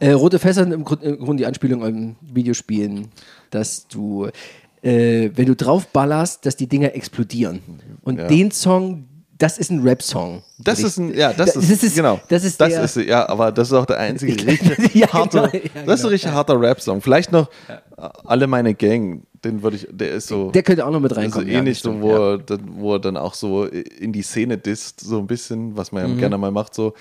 Äh, Rote Fässer sind im, Grund, im Grunde die Anspielung an Videospielen, dass du, äh, wenn du drauf ballerst, dass die Dinger explodieren. Und Ja. den Song, das ist ein Rap-Song. Das ist ein, ja, das, Da- ist, das ist- genau. das ist das ist, ja, aber das ist auch der einzige Ich- richtig Ja, harte, genau, ja, das ist ein genau, richtig harter Rap-Song. Vielleicht noch alle meine Gang, den würde ich, der ist so. Der könnte auch noch mit so reinkommen. ja, ähnlich, das so, stimmt, wo, er dann, wo er dann auch so in die Szene disst, so ein bisschen, was man ja Mhm. gerne mal macht, so.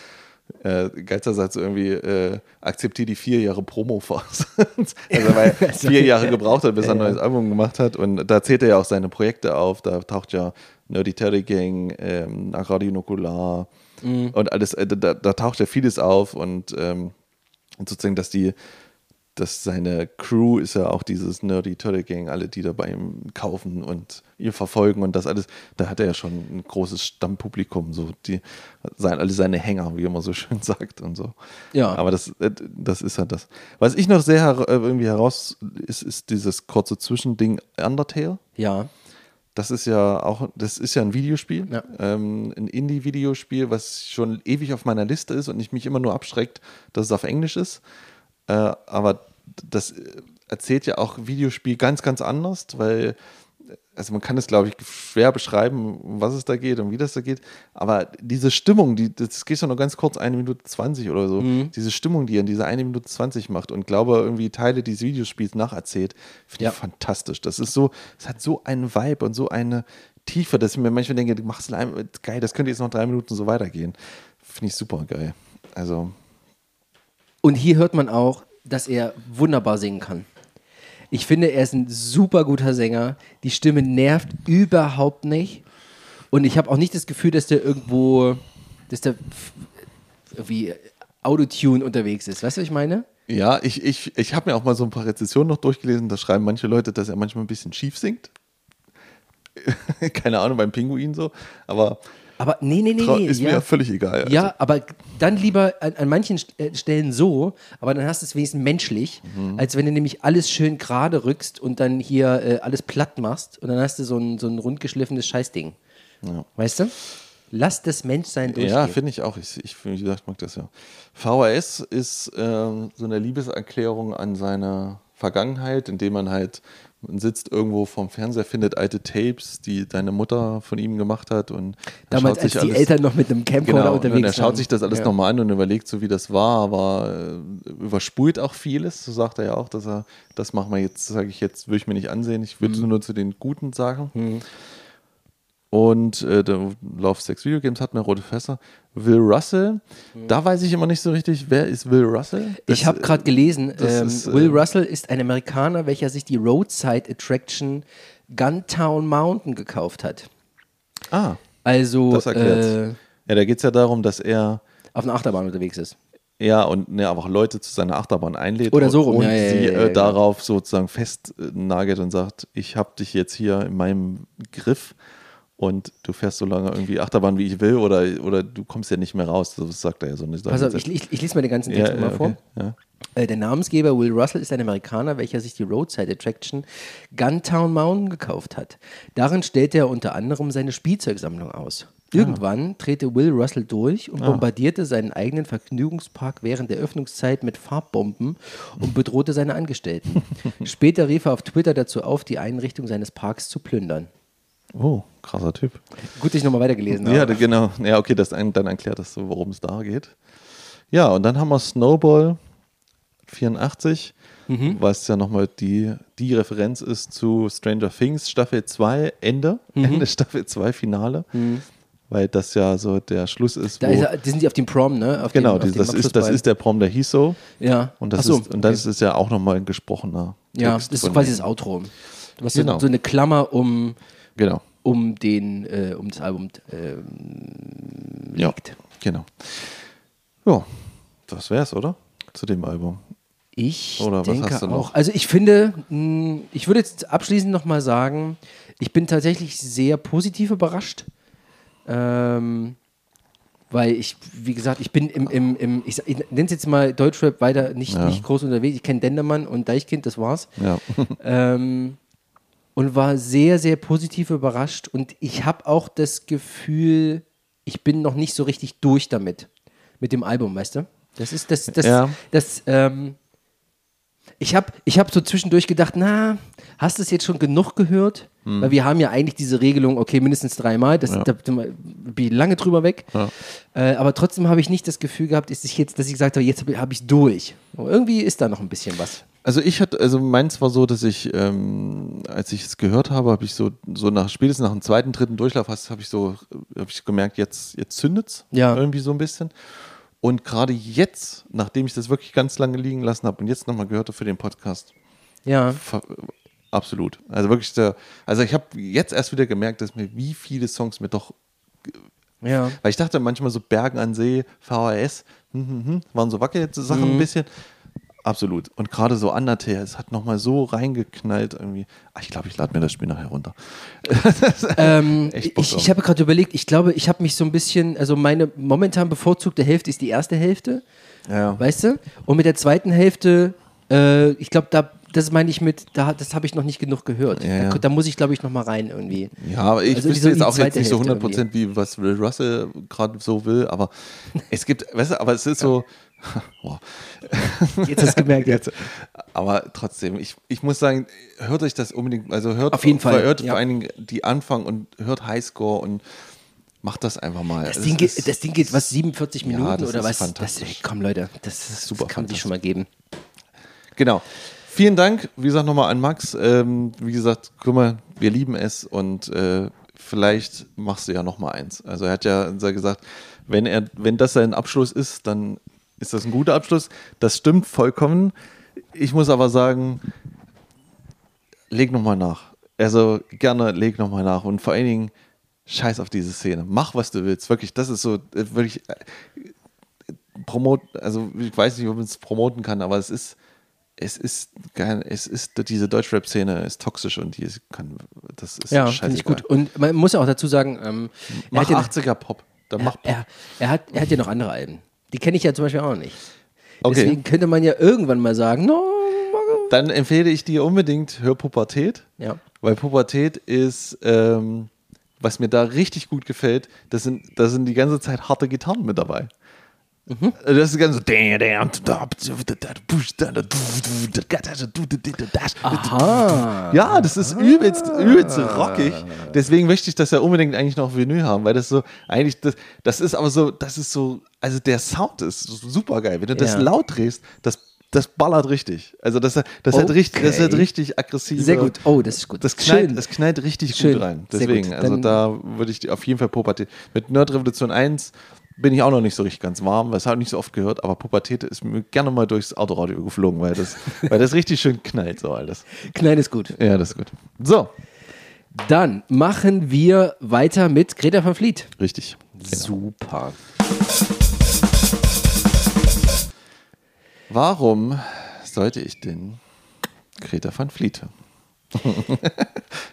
Äh, Geilster Satz irgendwie, äh, akzeptiere die vier Jahre Promo-Phase. also, weil er vier Jahre gebraucht hat, bis er ein neues Album gemacht hat. Und da zählt er ja auch seine Projekte auf. Da taucht ja Nerdy Terry Gang, ähm, Radio Nukular Mhm. und alles, äh, da, da taucht ja vieles auf. Und, ähm, und sozusagen, dass die, dass seine Crew ist ja auch dieses Nerdy Turtle Gang, alle, die da bei ihm kaufen und ihn verfolgen und das alles, da hat er ja schon ein großes Stammpublikum, so die sein, alle seine Hänger, wie immer so schön sagt und so. Ja. Aber das, äh, das ist halt das. Was ich noch sehr äh, irgendwie heraus ist, ist dieses kurze Zwischending Undertale. Ja. Das ist ja auch, das ist ja ein Videospiel, Ja. ähm, ein Indie-Videospiel, was schon ewig auf meiner Liste ist und ich mich immer nur abschreckt, dass es auf Englisch ist. Äh, aber das äh, erzählt ja auch Videospiel ganz, ganz anders, weil also man kann es, glaube ich, schwer beschreiben, um was es da geht und wie das da geht. Aber diese Stimmung, die, das geht schon nur ganz kurz, eine Minute 20 oder so, diese Stimmung, die er in dieser eine Minute 20 macht und glaube irgendwie Teile dieses Videospiels nacherzählt, finde Ja. ich fantastisch. Das ist so, es hat so einen Vibe und so eine Tiefe, dass ich mir manchmal denke, du machst ein- geil, das könnte jetzt noch drei Minuten so weitergehen. Finde ich super geil. Also, Und hier hört man auch, dass er wunderbar singen kann. Ich finde, er ist ein super guter Sänger. Die Stimme nervt überhaupt nicht. Und ich habe auch nicht das Gefühl, dass der irgendwo, dass der irgendwie Autotune unterwegs ist. Weißt du, was ich meine? ja, ich, ich, ich habe mir auch mal so ein paar Rezensionen noch durchgelesen, da schreiben manche Leute, dass er manchmal ein bisschen schief singt. Keine Ahnung, beim Pinguin so, aber Aber nee, nee, nee, nee. ist mir ja. ja völlig egal. Also, Ja, aber dann lieber an, an manchen äh, Stellen so, aber dann hast du es wenigstens menschlich, Mhm. als wenn du nämlich alles schön gerade rückst und dann hier äh, alles platt machst und dann hast du so ein, so ein rundgeschliffenes Scheißding. Weißt du? Lass das Menschsein durchgehen. Ja, finde ich auch. Ich, ich wie gesagt, mag das ja. VHS ist ähm, so eine Liebeserklärung an seine Vergangenheit, indem man halt man sitzt irgendwo vorm Fernseher, findet alte Tapes, die deine Mutter von ihm gemacht hat und Damals, als die Eltern noch mit einem Camcorder Genau, unterwegs und er waren. schaut sich das alles ja. nochmal an und überlegt so, wie das war, aber äh, überspult auch vieles, so sagt er ja auch, dass er, das machen wir jetzt, sage ich jetzt, würde ich mir nicht ansehen, ich Mhm. würde nur zu den guten Sachen. Und äh, der Love Sex Video Games hat mir rote Fässer. Will Russell, da weiß ich immer nicht so richtig, wer ist Will Russell? Mhm. Ich habe gerade gelesen, das ähm, ist, äh, Will Russell ist ein Amerikaner, welcher sich die Roadside Attraction Guntown Mountain gekauft hat. Ah, Also das erklärt. äh, ja, da geht es ja darum, dass er auf einer Achterbahn unterwegs ist. Ja, und ne, aber auch Leute zu seiner Achterbahn einlädt Oder so und, rum, und ja, ja, sie äh, genau. darauf sozusagen festnagelt und sagt, ich habe dich jetzt hier in meinem Griff und du fährst so lange irgendwie Achterbahn, wie ich will oder, oder du kommst ja nicht mehr raus. Das sagt er ja so. Pass auf, ich, ich, ich lese mal den ganzen Text ja, mal ja, vor. okay, ja. Äh, Der Namensgeber Will Russell ist ein Amerikaner, welcher sich die Roadside Attraction Guntown Mountain gekauft hat. Darin stellte er unter anderem seine Spielzeugsammlung aus. Irgendwann drehte Will Russell durch und bombardierte seinen eigenen Vergnügungspark während der Öffnungszeit mit Farbbomben und bedrohte seine Angestellten. Später rief er auf Twitter dazu auf, die Einrichtung seines Parks zu plündern. Oh, krasser Typ. Gut, dass ich nochmal weitergelesen Ja, habe. da- genau. Ja, okay, das dann erklärt das so, worum es da geht. Ja, und dann haben wir Snowball 84, Mhm. was ja nochmal die, die Referenz ist zu Stranger Things Staffel 2 Ende, Mhm. Ende Staffel 2 Finale, weil das ja so der Schluss ist, Da ist er, die sind die auf dem Prom, ne? Auf genau, auf die, das, ist, das ist der Prom, der hieß so Ja. und das, so, ist, und das okay. ist ja auch nochmal ein gesprochener Ja, Text das ist quasi das Outro. Du hast Genau. so eine Klammer um, Genau, um, den, äh, um das Album ähm, ja, liegt. genau. Ja, das wär's, oder? Zu dem Album. Ich Oder was denke hast du noch? auch. Also ich finde, mh, ich würde jetzt abschließend nochmal sagen, ich bin tatsächlich sehr positiv überrascht. Ähm, weil ich, wie gesagt, ich bin im, im, im ich, ich nenne es jetzt mal Deutschrap weiter nicht, Ja. nicht groß unterwegs. Ich kenne Dendermann und Deichkind, das war's. Ja. ähm, und war sehr, sehr positiv überrascht. Und ich habe auch das Gefühl, ich bin noch nicht so richtig durch damit, mit dem Album, weißt du? Das ist das, das, Ja. das, ähm, ich habe ich hab so zwischendurch gedacht, na, hast du es jetzt schon genug gehört? Weil wir haben ja eigentlich diese Regelung, okay, mindestens dreimal, das, Ja. da bin ich lange drüber weg. Äh, aber trotzdem habe ich nicht das Gefühl gehabt, dass ich jetzt, dass ich gesagt habe, jetzt habe ich es durch. Aber irgendwie ist da noch ein bisschen was. Also ich hatte, also meins war so, dass ich, ähm, als ich es gehört habe, habe ich so, so nach spätestens nach dem zweiten, dritten Durchlauf habe ich so, habe ich gemerkt, jetzt, jetzt zündet's Ja. irgendwie so ein bisschen. Und gerade jetzt, nachdem ich das wirklich ganz lange liegen lassen habe und jetzt nochmal gehört habe für den Podcast, Ja. Absolut. Also wirklich der, also ich habe jetzt erst wieder gemerkt, dass mir wie viele Songs mir doch Ja. weil ich dachte manchmal so Bergen an See, VHS, hm, hm, hm, waren so wackelige Sachen Mhm. ein bisschen. Absolut. Und gerade so Undertale, es hat nochmal so reingeknallt irgendwie. Ach, ich glaube, ich lade mir das Spiel nachher runter. Ähm, ich ich habe gerade überlegt, ich glaube, ich habe mich so ein bisschen, also meine momentan bevorzugte Hälfte ist die erste Hälfte, Ja. weißt du? Und mit der zweiten Hälfte, äh, ich glaube, da, das meine ich mit, da, das habe ich noch nicht genug gehört. Ja, ja. Da, da muss ich, glaube ich, noch mal rein irgendwie. Ja, aber ich Also wüsste so jetzt auch jetzt nicht so Hälfte 100 Prozent, wie was Will Russell gerade so will, aber es gibt, weißt du, aber es ist so, wow. Jetzt hast du gemerkt, jetzt. aber trotzdem, ich, ich muss sagen, hört euch das unbedingt, also hört Auf jeden Fall, hört ja. vor allen Dingen die Anfang und hört Highscore und macht das einfach mal. Das Es Ding, ist- geht, das Ding geht, was, 47 Ja, Minuten das oder was? Das, komm, Leute, das, ist Super das kann man sich schon mal geben. Genau. Vielen Dank, wie gesagt, nochmal an Max. Ähm, wie gesagt, guck mal, wir lieben es und äh, vielleicht machst du ja nochmal eins. Also er hat ja gesagt, wenn er, wenn das sein Abschluss ist, dann ist das ein guter Abschluss. Das stimmt vollkommen. Ich muss aber sagen, leg nochmal nach. Also gerne leg nochmal nach und vor allen Dingen scheiß auf diese Szene. Mach, was du willst. Wirklich, das ist so, äh, wirklich äh, promot, also ich weiß nicht, ob man es promoten kann, aber es ist, es ist geil, es ist, diese Deutschrap-Szene ist toxisch und die ist, kann, das ist Ja, finde ich gut. Und man muss ja auch dazu sagen, ähm, er, Mach hat ja, 80er Pop. Dann mach Pop. er, er, hat, er hat ja noch andere Alben. Die kenne ich ja zum Beispiel auch nicht. Okay. Deswegen könnte man ja irgendwann mal sagen, no, Dann empfehle ich dir unbedingt, hör Pubertät. ja. Weil Pubertät ist, ähm, was mir da richtig gut gefällt, das sind, da sind die ganze Zeit harte Gitarren mit dabei. Das ist ganz so. Aha. Ja, das ist übelst, übelst rockig. Deswegen möchte ich das ja unbedingt eigentlich noch auf Vinyl haben, weil das so, eigentlich, das, das ist aber so, das ist so, also der Sound ist super geil. Wenn du das Ja. laut drehst, das, das ballert richtig. Also das, das, hat, richtig, das hat Okay. richtig aggressiv. Sehr gut. Oh, das ist gut. Das knallt, Schön. das knallt richtig Schön. gut rein. Deswegen, gut. also da würde ich auf jeden Fall Pubertät. Mit Nerd Revolution 1 bin ich auch noch nicht so richtig ganz warm, weil es habe ich nicht so oft gehört, aber Pubertät ist mir gerne mal durchs Autoradio geflogen, weil das, weil das richtig schön knallt, so alles. Klein ist gut. Ja, das ist gut. So, Dann machen wir weiter mit Greta van Vliet. richtig. Super. Warum sollte ich denn Greta van Vliet?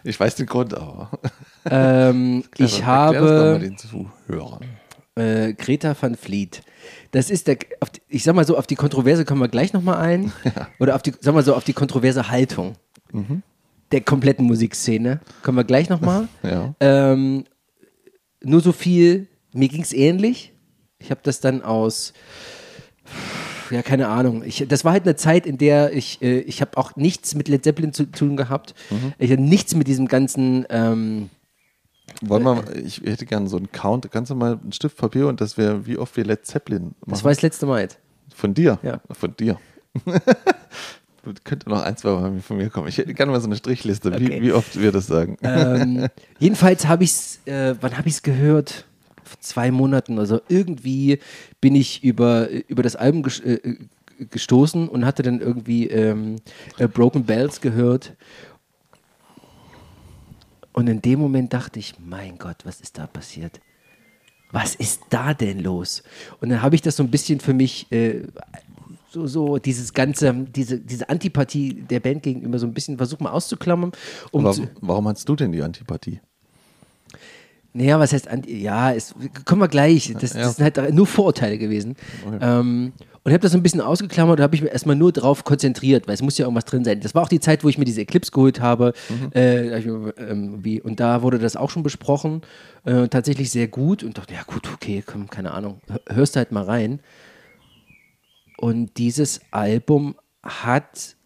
ich weiß den Grund, aber Ähm, ich Erklär das mal habe den Zuhörern. Äh, Greta van Vliet. Das ist der, die, ich sag mal so, auf die Kontroverse kommen wir gleich nochmal ein. Oder auf die, sag mal so, auf die kontroverse Haltung Mhm. der kompletten Musikszene kommen wir gleich nochmal. Ja. Ähm, nur so viel, mir ging es ähnlich. Ich habe das dann aus, ja, keine Ahnung. Ich, das war halt eine Zeit, in der ich, äh, ich habe auch nichts mit Led Zeppelin zu tun gehabt. Mhm. Ich habe nichts mit diesem ganzen, ähm, Wollen wir, ich hätte gerne so einen Count. Kannst du mal einen Stift Papier und das wäre, wie oft wir Led Zeppelin machen? das war das letzte Mal jetzt. Von dir? Ja. Von dir. Könnte noch ein, zwei Mal von mir kommen. Ich hätte gerne mal so eine Strichliste, Okay. wie, wie oft wir das sagen. ähm, jedenfalls habe ich es, äh, wann habe ich es gehört? Vor zwei Monaten. Also irgendwie bin ich über, über das Album ges äh, äh, gestoßen und hatte dann irgendwie ähm, äh, Broken Bells gehört. Und in dem Moment dachte ich, mein Gott, was ist da passiert? Was ist da denn los? Und dann habe ich das so ein bisschen für mich, äh, so, so dieses ganze, diese, diese Antipathie der Band gegenüber so ein bisschen versucht mal auszuklammern. Um zu, warum hast du denn die Antipathie? Naja, was heißt, Anti ja, es, kommen wir gleich. Das, Ja. das sind halt nur Vorurteile gewesen. Ähm, und ich habe das so ein bisschen ausgeklammert und habe ich mir erstmal nur drauf konzentriert, weil es muss ja irgendwas drin sein. Das war auch die Zeit, wo ich mir diese Eclipse geholt habe. Äh, hab ich mir, ähm, und da wurde das auch schon besprochen. Äh, tatsächlich sehr gut. Und dachte, ja gut, okay, komm, keine Ahnung. Hör- Hörst halt mal rein. Und dieses Album hat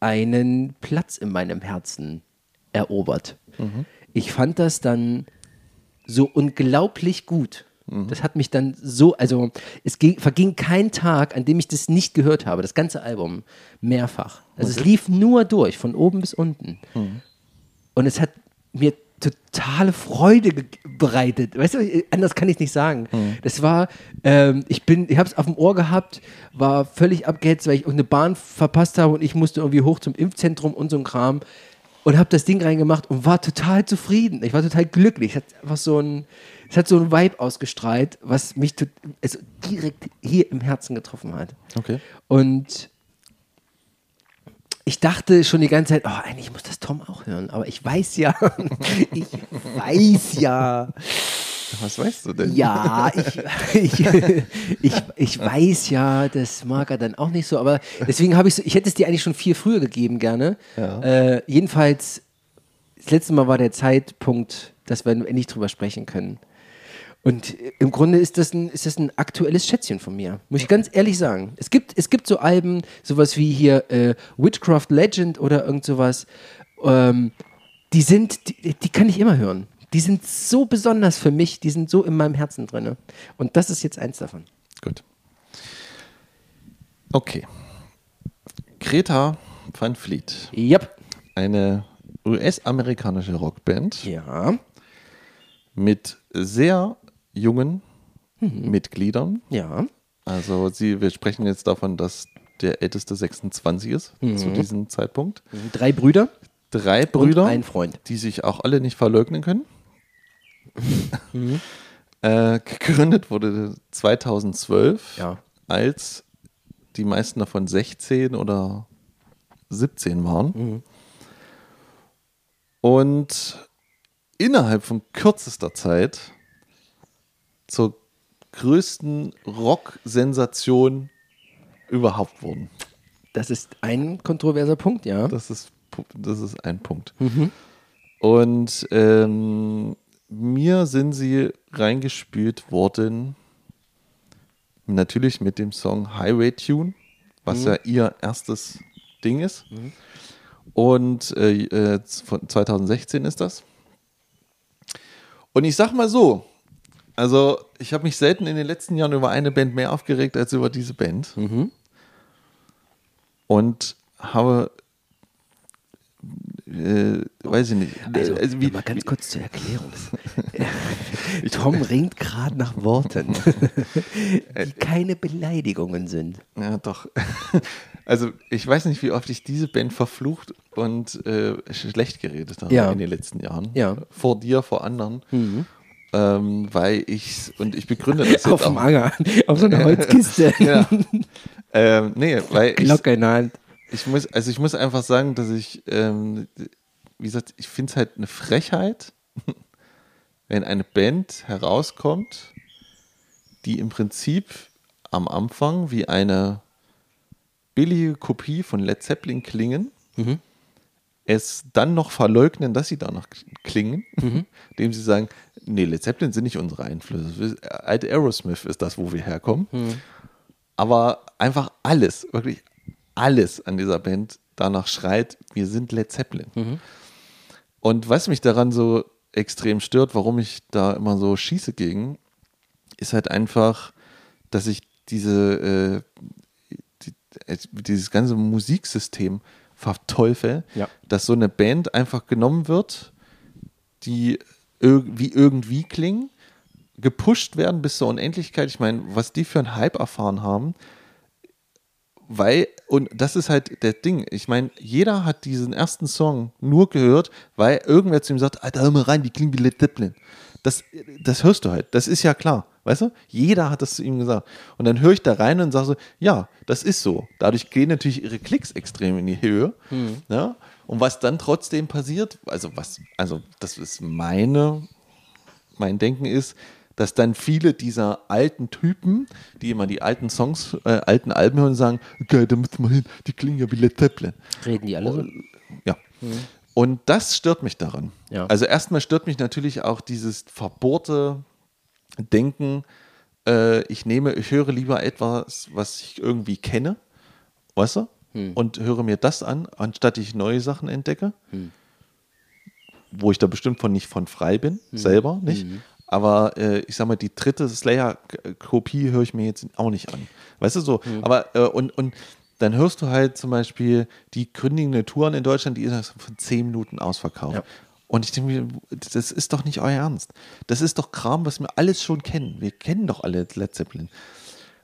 einen Platz in meinem Herzen erobert. Ich fand das dann so unglaublich gut. Das hat mich dann so, also es ging, verging kein Tag, an dem ich das nicht gehört habe, das ganze Album, mehrfach. Also es lief nur durch, von oben bis unten. Und es hat mir totale Freude bereitet. Weißt du, anders kann ich nicht sagen. Das war, ähm, ich bin, ich habe es auf dem Ohr gehabt, war völlig abgehetzt, weil ich irgendeine Bahn verpasst habe und ich musste irgendwie hoch zum Impfzentrum und so ein Kram und habe das Ding reingemacht und war total zufrieden. Ich war total glücklich. Es hat einfach so ein, es hat so ein Vibe ausgestrahlt, was mich also direkt hier im Herzen getroffen hat. Okay. Und ich dachte schon die ganze Zeit, oh, eigentlich muss das Tom auch hören. Aber ich weiß ja, ich weiß ja. Was weißt du denn? Ja, ich, ich, ich, ich weiß ja, das mag er dann auch nicht so, aber deswegen habe ich so, ich hätte es dir eigentlich schon viel früher gegeben, gerne. Ja. Äh, jedenfalls, das letzte Mal war der Zeitpunkt, dass wir endlich drüber sprechen können. Und im Grunde ist das, ein, ist das ein aktuelles Schätzchen von mir, muss ich ganz ehrlich sagen. Es gibt, es gibt so Alben, sowas wie hier äh, Witchcraft Legend oder irgend sowas, ähm, die sind, die, die kann ich immer hören. Die sind so besonders für mich, die sind so in meinem Herzen drin. Und das ist jetzt eins davon. Gut. Okay. Greta Van Fleet, Yep. eine US-amerikanische Rockband Ja. mit sehr jungen Mitgliedern. Ja. Also sie, wir sprechen jetzt davon, dass der älteste 26 ist zu diesem Zeitpunkt. Drei Brüder Drei und Brüder, ein Freund. die sich auch alle nicht verleugnen können. Äh, gegründet wurde 2012, Ja. als die meisten davon 16 oder 17 waren. Mhm. Und innerhalb von kürzester Zeit zur größten Rock-Sensation überhaupt wurden. Das ist ein kontroverser Punkt, ja. Das ist, das ist ein Punkt. Und ähm, sind sie reingespült worden, natürlich mit dem Song Highway Tune, was ja ihr erstes Ding ist. Und äh, äh, von 2016 ist das. Und ich sag mal so, also ich habe mich selten in den letzten Jahren über eine Band mehr aufgeregt als über diese Band. Und habe, äh, weiß ich nicht, Also, also wie, nur mal ganz kurz zur Erklärung. Tom ringt gerade nach Worten, die keine Beleidigungen sind. Ja, doch. Also ich weiß nicht, wie oft ich diese Band verflucht und äh, schlecht geredet habe Ja. in den letzten Jahren. Ja. Mhm. Vor dir, vor anderen. Ähm, weil ich, und ich begründe das jetzt Auf dem. Anger, auf so einer Holzkiste. Ja. ähm, nee, weil ich, Glocke in der Hand. Ich muss, also ich muss einfach sagen, dass ich, ähm, wie gesagt, ich finde es halt eine Frechheit, wenn eine Band herauskommt, die im Prinzip am Anfang wie eine billige Kopie von Led Zeppelin klingen, es dann noch verleugnen, dass sie danach klingen, indem sie sagen, nee, Led Zeppelin sind nicht unsere Einflüsse. Alte Aerosmith ist das, wo wir herkommen. Aber einfach alles, wirklich alles an dieser Band danach schreit, wir sind Led Zeppelin. Und was mich daran so extrem stört, warum ich da immer so schieße gegen, ist halt einfach, dass ich diese, äh, die, äh, dieses ganze Musiksystem verteufel, Ja. dass so eine Band einfach genommen wird, die ir wie irgendwie klingen, gepusht werden bis zur Unendlichkeit. Ich meine, was die für einen Hype erfahren haben, weil, und das ist halt der Ding, ich meine, jeder hat diesen ersten Song nur gehört, weil irgendwer zu ihm sagt, Alter, hör mal rein, die klingen wie Led Zeppelin. Das, das hörst du halt, das ist ja klar, weißt du? Jeder hat das zu ihm gesagt. Und dann höre ich da rein und sage so, ja, das ist so. Dadurch gehen natürlich ihre Klicks extrem in die Höhe. Ja? Und was dann trotzdem passiert, also was, also das ist meine, mein Denken ist, dass dann viele dieser alten Typen, die immer die alten Songs, äh, alten Alben hören, sagen, geil, da müssen wir hin, die klingen ja wie Led Zeppelin. Reden die alle so? Ja. Und das stört mich daran. Ja. Also erstmal stört mich natürlich auch dieses verbohrte Denken, äh, ich nehme, ich höre lieber etwas, was ich irgendwie kenne, weißt du? Und höre mir das an, anstatt ich neue Sachen entdecke. Wo ich da bestimmt von nicht von frei bin, selber nicht. Aber äh, ich sag mal, die dritte Slayer-Kopie höre ich mir jetzt auch nicht an. Weißt du so? Aber äh, und, und dann hörst du halt zum Beispiel die gründigende Touren in Deutschland, die ist von zehn Minuten ausverkauft. Ja. Und ich denke mir, das ist doch nicht euer Ernst. Das ist doch Kram, was wir alles schon kennen. Wir kennen doch alle Led Zeppelin.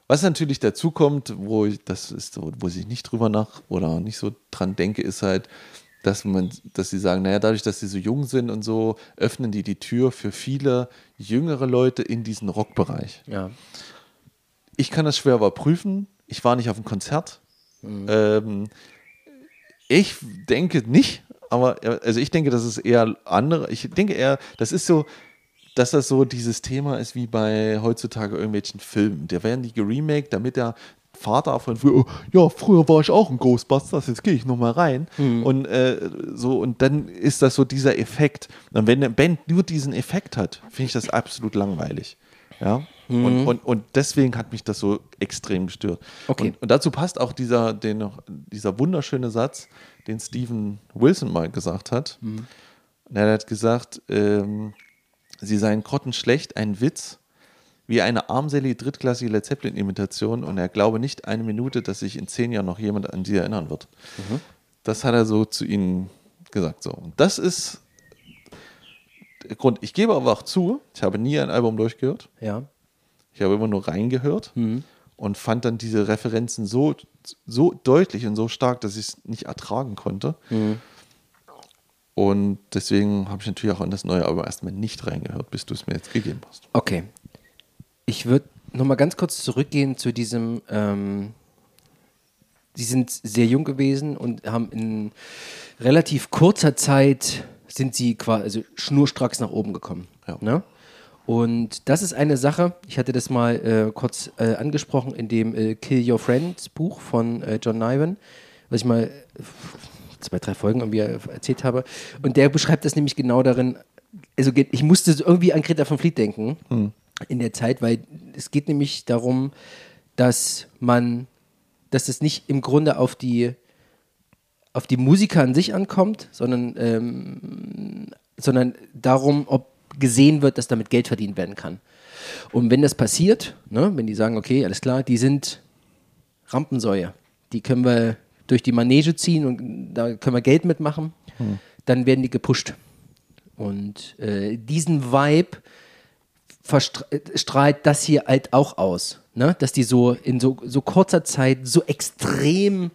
Was natürlich dazu kommt, wo ich, das ist wo ich nicht drüber nach oder nicht so dran denke, ist halt, dass man, dass sie sagen, naja, dadurch, dass sie so jung sind und so, öffnen die die Tür für viele jüngere Leute in diesen Rockbereich. Ja. Ich kann das schwer überprüfen. Ich war nicht auf dem Konzert. Ähm, ich denke nicht, aber also ich denke, das ist eher andere. Ich denke eher, das ist so dass das so dieses Thema ist wie bei heutzutage irgendwelchen Filmen. Da werden die geremaked, damit der Vater von früher, oh, ja, früher war ich auch ein Ghostbusters, jetzt gehe ich nochmal rein. Und äh, so, und dann ist das so dieser Effekt. Und wenn eine Band nur diesen Effekt hat, finde ich das absolut langweilig. Ja. Und, und, und deswegen hat mich das so extrem gestört. Okay. Und, und dazu passt auch dieser, den, dieser wunderschöne Satz, den Steven Wilson mal gesagt hat. Und er hat gesagt, ähm, sie seien grottenschlecht, ein Witz, wie eine armselige drittklassige Led Zeppelin-Imitation und er glaube nicht eine Minute, dass sich in zehn Jahren noch jemand an sie erinnern wird. Das hat er so zu ihnen gesagt. So. Und das ist der Grund. Ich gebe aber auch zu, ich habe nie ein Album durchgehört. Ja. Ich habe immer nur reingehört und fand dann diese Referenzen so, so deutlich und so stark, dass ich es nicht ertragen konnte. Und deswegen habe ich natürlich auch in das neue Album erstmal nicht reingehört, bis du es mir jetzt gegeben hast. Okay. Ich würde nochmal ganz kurz zurückgehen zu diesem, ähm, sie sind sehr jung gewesen und haben in relativ kurzer Zeit sind sie quasi also schnurstracks nach oben gekommen. Ja. Ne? Und das ist eine Sache, ich hatte das mal äh, kurz äh, angesprochen in dem äh, Kill Your Friends Buch von äh, John Niven, was ich mal zwei, drei Folgen irgendwie äh, erzählt habe. Und der beschreibt das nämlich genau darin, also ich musste irgendwie an Greta von Fleet denken in der Zeit, weil es geht nämlich darum, dass man, dass es nicht im Grunde auf die auf die Musiker an sich ankommt, sondern, ähm, sondern darum, ob gesehen wird, dass damit Geld verdient werden kann. Und wenn das passiert, ne, wenn die sagen, okay, alles klar, die sind Rampensäue, die können wir durch die Manege ziehen und da können wir Geld mitmachen, dann werden die gepusht. Und äh, diesen Vibe strahlt das hier halt auch aus. Ne? Dass die so in so, so kurzer Zeit so extrem,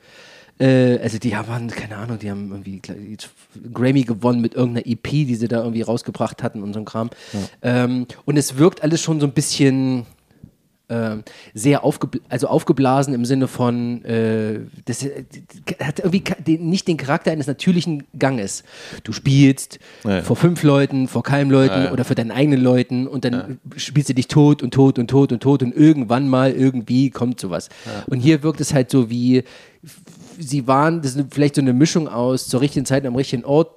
äh, also die haben, keine Ahnung, die haben irgendwie Grammy gewonnen mit irgendeiner EP, die sie da irgendwie rausgebracht hatten und so ein Kram. Ähm, und es wirkt alles schon so ein bisschen ähm, sehr aufgebl also aufgeblasen im Sinne von, äh, das äh, hat irgendwie den, nicht den Charakter eines natürlichen Ganges. Du spielst Ja, vor fünf Leuten, vor keinem Leuten Ja, oder für deinen eigenen Leuten und dann spielst du dich tot und tot und tot und tot und irgendwann mal irgendwie kommt sowas. Und hier wirkt es halt so wie, sie waren, das ist vielleicht so eine Mischung aus zur richtigen Zeit am richtigen Ort.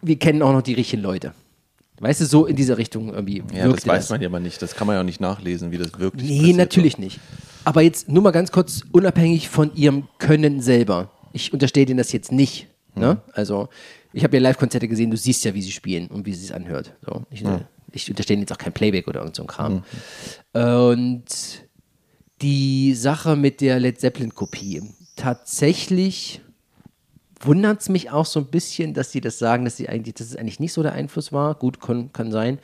Wir kennen auch noch die richtigen Leute. Weißt du, so in dieser Richtung irgendwie. Ja, das weiß man ja mal nicht. Das kann man ja auch nicht nachlesen, wie das wirklich Nee, natürlich ist. nicht. Aber jetzt nur mal ganz kurz, unabhängig von ihrem Können selber. Ich unterstehe denen das jetzt nicht. Ne? Also, ich habe ja Live-Konzerte gesehen, du siehst ja, wie sie spielen und wie sie es anhört. So, ich, ich unterstehe denen jetzt auch kein Playback oder irgend so ein Kram. Und die Sache mit der Led Zeppelin-Kopie. Tatsächlich wundert es mich auch so ein bisschen, dass sie das sagen, dass, sie eigentlich, dass es eigentlich nicht so der Einfluss war. Gut, kann, kann sein.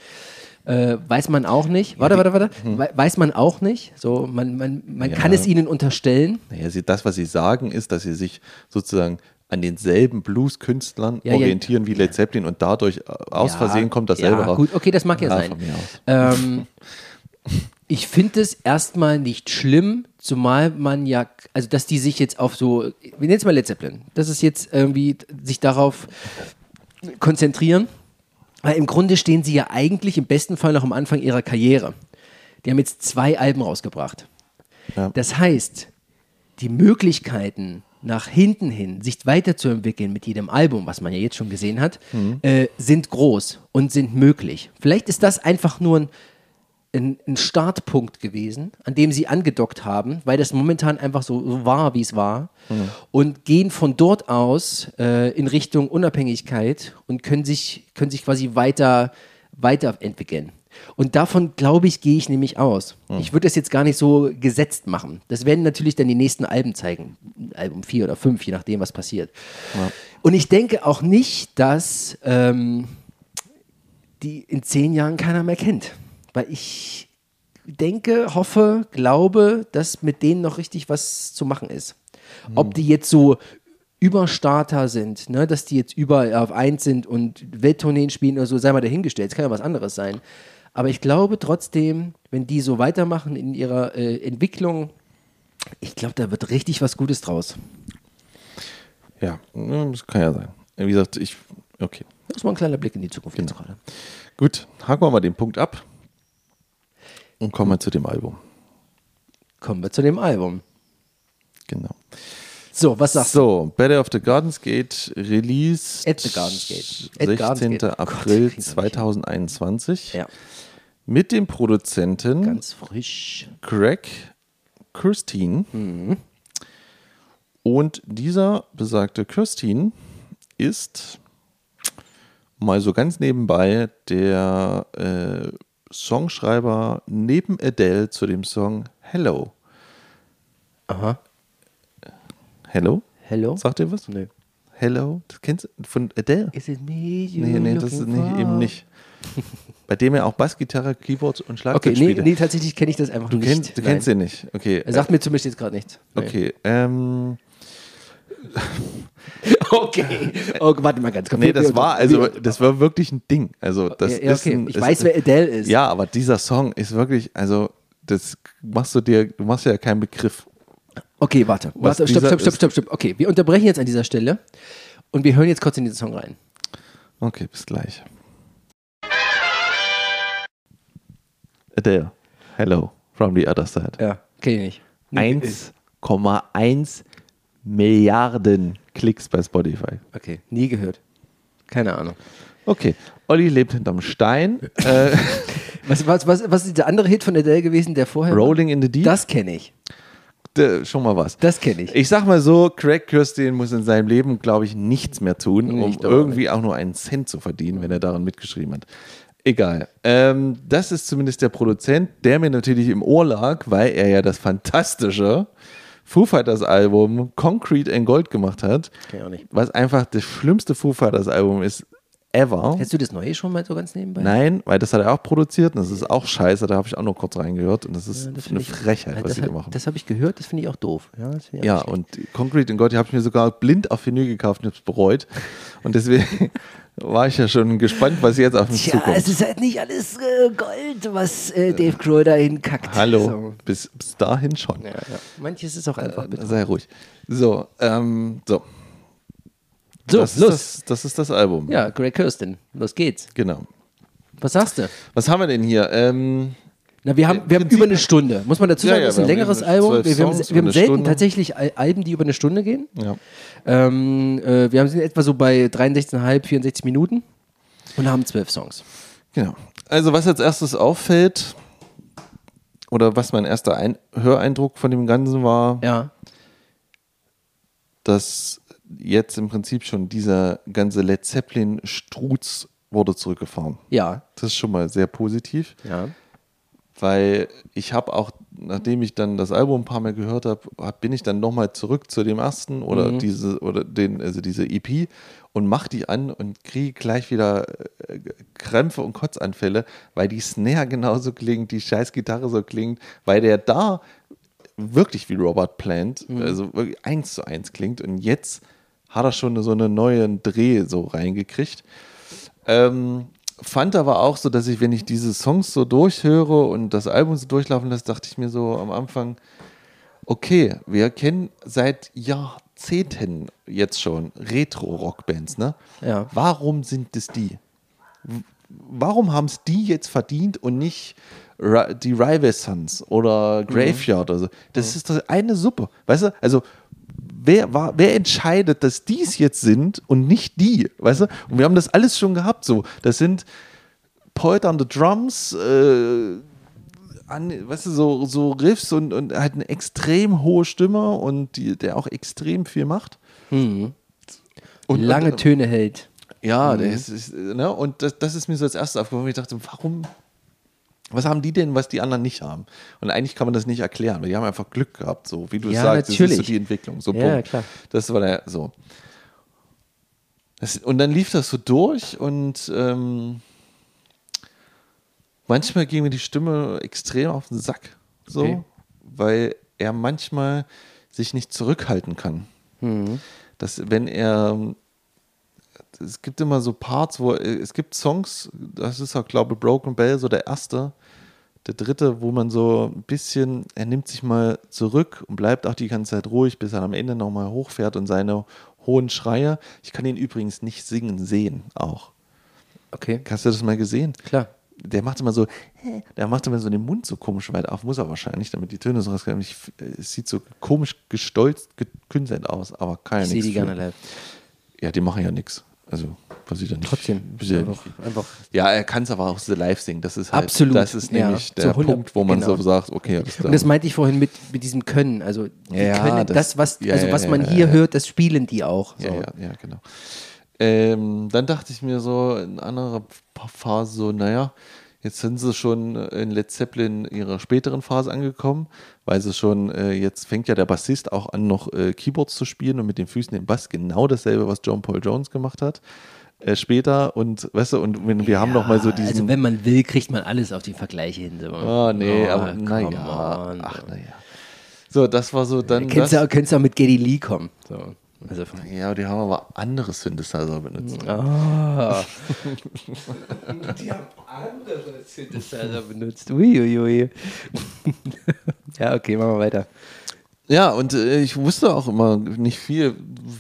Äh, weiß man auch nicht. Warte, warte, warte. We weiß man auch nicht. So, man man, man Ja. kann es ihnen unterstellen. Naja, sie, das, was sie sagen, ist, dass sie sich sozusagen an denselben Blues-Künstlern Ja, ja. orientieren wie Led Zeppelin und dadurch aus Ja, Versehen kommt dasselbe ja, raus. Gut, okay, das mag ja, Ja, sein. Ähm, ich finde es erstmal nicht schlimm, zumal man ja, also dass die sich jetzt auf so, wir nennen es mal Led Zeppelin, dass es jetzt irgendwie sich darauf konzentrieren, weil im Grunde stehen sie ja eigentlich im besten Fall noch am Anfang ihrer Karriere. Die haben jetzt zwei Alben rausgebracht. Ja. Das heißt, die Möglichkeiten nach hinten hin, sich weiterzuentwickeln mit jedem Album, was man ja jetzt schon gesehen hat, äh, sind groß und sind möglich. Vielleicht ist das einfach nur ein, ein, ein Startpunkt gewesen, an dem sie angedockt haben, weil das momentan einfach so, so war, wie es war, und gehen von dort aus äh, in Richtung Unabhängigkeit und können sich, können sich quasi weiter, weiterentwickeln. Und davon, glaube ich, gehe ich nämlich aus. Ich würde das jetzt gar nicht so gesetzt machen. Das werden natürlich dann die nächsten Alben zeigen. Album 4 oder 5, je nachdem, was passiert. Und ich denke auch nicht, dass ähm, die in zehn Jahren keiner mehr kennt. Weil ich denke, hoffe, glaube, dass mit denen noch richtig was zu machen ist. Ob die jetzt so Überstarter sind, ne, dass die jetzt überall auf eins sind und Welttourneen spielen oder so, sei mal dahingestellt. Es kann ja was anderes sein. Aber ich glaube trotzdem, wenn die so weitermachen in ihrer äh, Entwicklung, ich glaube, da wird richtig was Gutes draus. Ja, ja, das kann ja sein. Wie gesagt, ich, okay. Das war ein kleiner Blick in die Zukunft jetzt Genau. gerade. Gut, haken wir mal den Punkt ab und kommen wir zu dem Album. Kommen wir zu dem Album. Genau. So, was sagst du? So, Battle of the Gardens Gate Release At the Gardens Gate. At Gardens 16. Gate. Oh Gott, April hin. 2021 Ja, mit dem Produzenten ganz frisch. Greg Kirstein. Mhm. Und dieser besagte Kirstein ist mal so ganz nebenbei der äh, Songschreiber neben Adele zu dem Song Hello. Aha. Hello? Hello? Sagt ihr was? Nö. Hello? Das kennst du von Adele? Is it me you Nee, nee, das ist for? eben nicht. Bei dem er auch Bassgitarre, Keyboard und Schlagzeug Okay, nee, spielte. nee, tatsächlich kenne ich das einfach du nicht. kennst, du Nein. kennst ihn nicht. Okay. Er sagt mir zumindest jetzt gerade nichts. Nee. Okay. Ähm, Okay. Oh, warte mal ganz kurz. nee, das war also das war wirklich ein Ding. Also das ja, ja, ist okay. ein, ich weiß, ist, wer Adele ist. Ja, aber dieser Song ist wirklich, also das machst du dir, du machst ja keinen Begriff. Okay, warte. Was warte stopp, stopp, stopp, stopp, stopp. Okay, wir unterbrechen jetzt an dieser Stelle und wir hören jetzt kurz in diesen Song rein. Okay, bis gleich. Adele, hello from the other side. Ja, kenne ich nicht. 1,1 Milliarden Klicks bei Spotify. Okay, nie gehört. Keine Ahnung. Okay, Olli lebt hinterm Stein. äh, Was, was, was, was ist der andere Hit von Adele gewesen, der vorher? Rolling in the Deep. Das kenne ich. D- schon mal was. Das kenne ich. Ich sag mal so, Craig Kirsten muss in seinem Leben, glaube ich, nichts mehr tun, um Ich glaube irgendwie auch nur einen Cent zu verdienen, wenn er daran mitgeschrieben hat. Egal. Ähm, das ist zumindest der Produzent, der mir natürlich im Ohr lag, weil er ja das fantastische Foo Fighters Album Concrete in Gold gemacht hat, Kenn ich auch nicht. was einfach das schlimmste Foo Fighters Album ist ever. Hättest du das neue schon mal so ganz nebenbei? Nein, weil das hat er auch produziert und das ist auch scheiße, da habe ich auch nur kurz reingehört und das ist Ja, das eine ich- Frechheit, was sie da hat- machen. Das habe ich gehört, das finde ich auch doof. Ja, ich Ja, auch und Concrete in Gold, die habe ich mir sogar blind auf Vinyl gekauft und habe es bereut. Und deswegen war ich ja schon gespannt, was jetzt auf mich Tja, zukommt. es ist halt nicht alles äh, Gold, was äh, Dave Grohl da hinkackt. Hallo, So. bis, bis dahin schon. Ja, ja. Manches ist auch einfach bitter. Sei ruhig. So, ähm, so. So, das, ist los. das, das ist das Album. Ja, Greg Kirsten, los geht's. Genau. Was sagst du? Was haben wir denn hier? Ähm, Na, wir haben, wir haben über eine Stunde. Muss man dazu Ja, sagen, ja, das ist ein längeres Album. Wir, wir, haben, wir haben selten Stunde. tatsächlich Al- Alben, die über eine Stunde gehen. ja. Ähm, äh, wir sind etwa so bei 63,5, 64 Minuten und haben zwölf Songs. Genau. Also, was als erstes auffällt, oder was mein erster Ein Höreindruck von dem Ganzen war, Ja. dass jetzt im Prinzip schon dieser ganze Led Zeppelin-Struz wurde zurückgefahren. Ja. Das ist schon mal sehr positiv, Ja. Weil ich habe auch, nachdem ich dann das Album ein paar Mal gehört habe, hab, bin ich dann nochmal zurück zu dem ersten oder diese oder den also diese EP und mach die an und kriege gleich wieder äh, Krämpfe und Kotzanfälle, weil die Snare genauso klingt, die scheiß Gitarre so klingt, weil der da wirklich wie Robert Plant, also wirklich eins zu eins klingt. Und jetzt hat er schon so einen neuen Dreh so reingekriegt. Ähm, fand aber auch so, dass ich, wenn ich diese Songs so durchhöre und das Album so durchlaufen lasse, dachte ich mir so am Anfang, okay, wir kennen seit Jahrzehnten jetzt schon Retro-Rockbands, ne? Ja. Warum sind es die? Warum haben es die jetzt verdient und nicht die Rival Sons oder Graveyard oder so? Das ist doch eine Suppe, weißt du? Also wer, war, wer entscheidet, dass dies jetzt sind und nicht die, weißt du? Und wir haben das alles schon gehabt, so. Das sind Poet on the Drums, äh, an, weißt du, so, so Riffs und, und halt eine extrem hohe Stimme und die, der auch extrem viel macht. Und, Lange und, Töne hält. ja, das ist, ne? und das, das ist mir so als erstes aufgefallen, ich dachte, warum, was haben die denn, was die anderen nicht haben? Und eigentlich kann man das nicht erklären, weil die haben einfach Glück gehabt, so wie du Ja, sagst, das ist so natürlich. die Entwicklung. So, Ja, Punkt. klar. Das war der, so. Das, und dann lief das so durch und ähm, manchmal ging mir die Stimme extrem auf den Sack, so, Okay. weil er manchmal sich nicht zurückhalten kann. Dass wenn er es gibt immer so Parts, wo es gibt Songs, das ist auch, glaube ich, Broken Bell, so der erste, der dritte, wo man so ein bisschen, er nimmt sich mal zurück und bleibt auch die ganze Zeit ruhig, bis er am Ende nochmal hochfährt und seine hohen Schreie. Ich kann ihn übrigens nicht singen sehen, auch. Okay, Hast du das mal gesehen? klar. Der macht immer so, der macht immer so den Mund so komisch weit auf, muss er wahrscheinlich, damit die Töne so rauskommen. Ich, es sieht so komisch gestolzt, gekünstelt aus, aber kann ja Ich sehe die gerne live. Ja, die machen ja nichts. Also passiert ja nicht. Trotzdem. Ja nicht. einfach Ja, er kann es aber auch so live singen. Das ist halt, Absolut, Das ist ja. nämlich Zu der 100 Punkt, wo man genau. so sagt, okay, klar. Und das meinte ich vorhin mit, mit diesem Können. Also, die Ja, können, das- das, was, ja, also ja, was ja, man ja, hier ja. hört, das spielen die auch. So. Ja, ja, ja, genau. Ähm, dann dachte ich mir so in anderer Phase so, naja, jetzt sind sie schon in Led Zeppelin in ihrer späteren Phase angekommen, weil sie schon, äh, jetzt fängt ja der Bassist auch an, noch äh, Keyboards zu spielen und mit den Füßen den Bass, genau dasselbe, was John Paul Jones gemacht hat. Äh, später und weißt du, und wenn, wir haben noch mal so diesen. Also, wenn man will, kriegt man alles auf die Vergleiche hin. So. oh, nee, Oh, aber naja. Ach, naja. So, das war so dann. Könntest das, du auch, könntest du auch mit Geddy Lee kommen. So. Also, von- ja, die haben aber andere Synthesizer benutzt. Ah. die haben andere Synthesizer benutzt. Uiuiui. ja, okay, machen wir weiter. Ja, und äh, ich wusste auch immer nicht viel,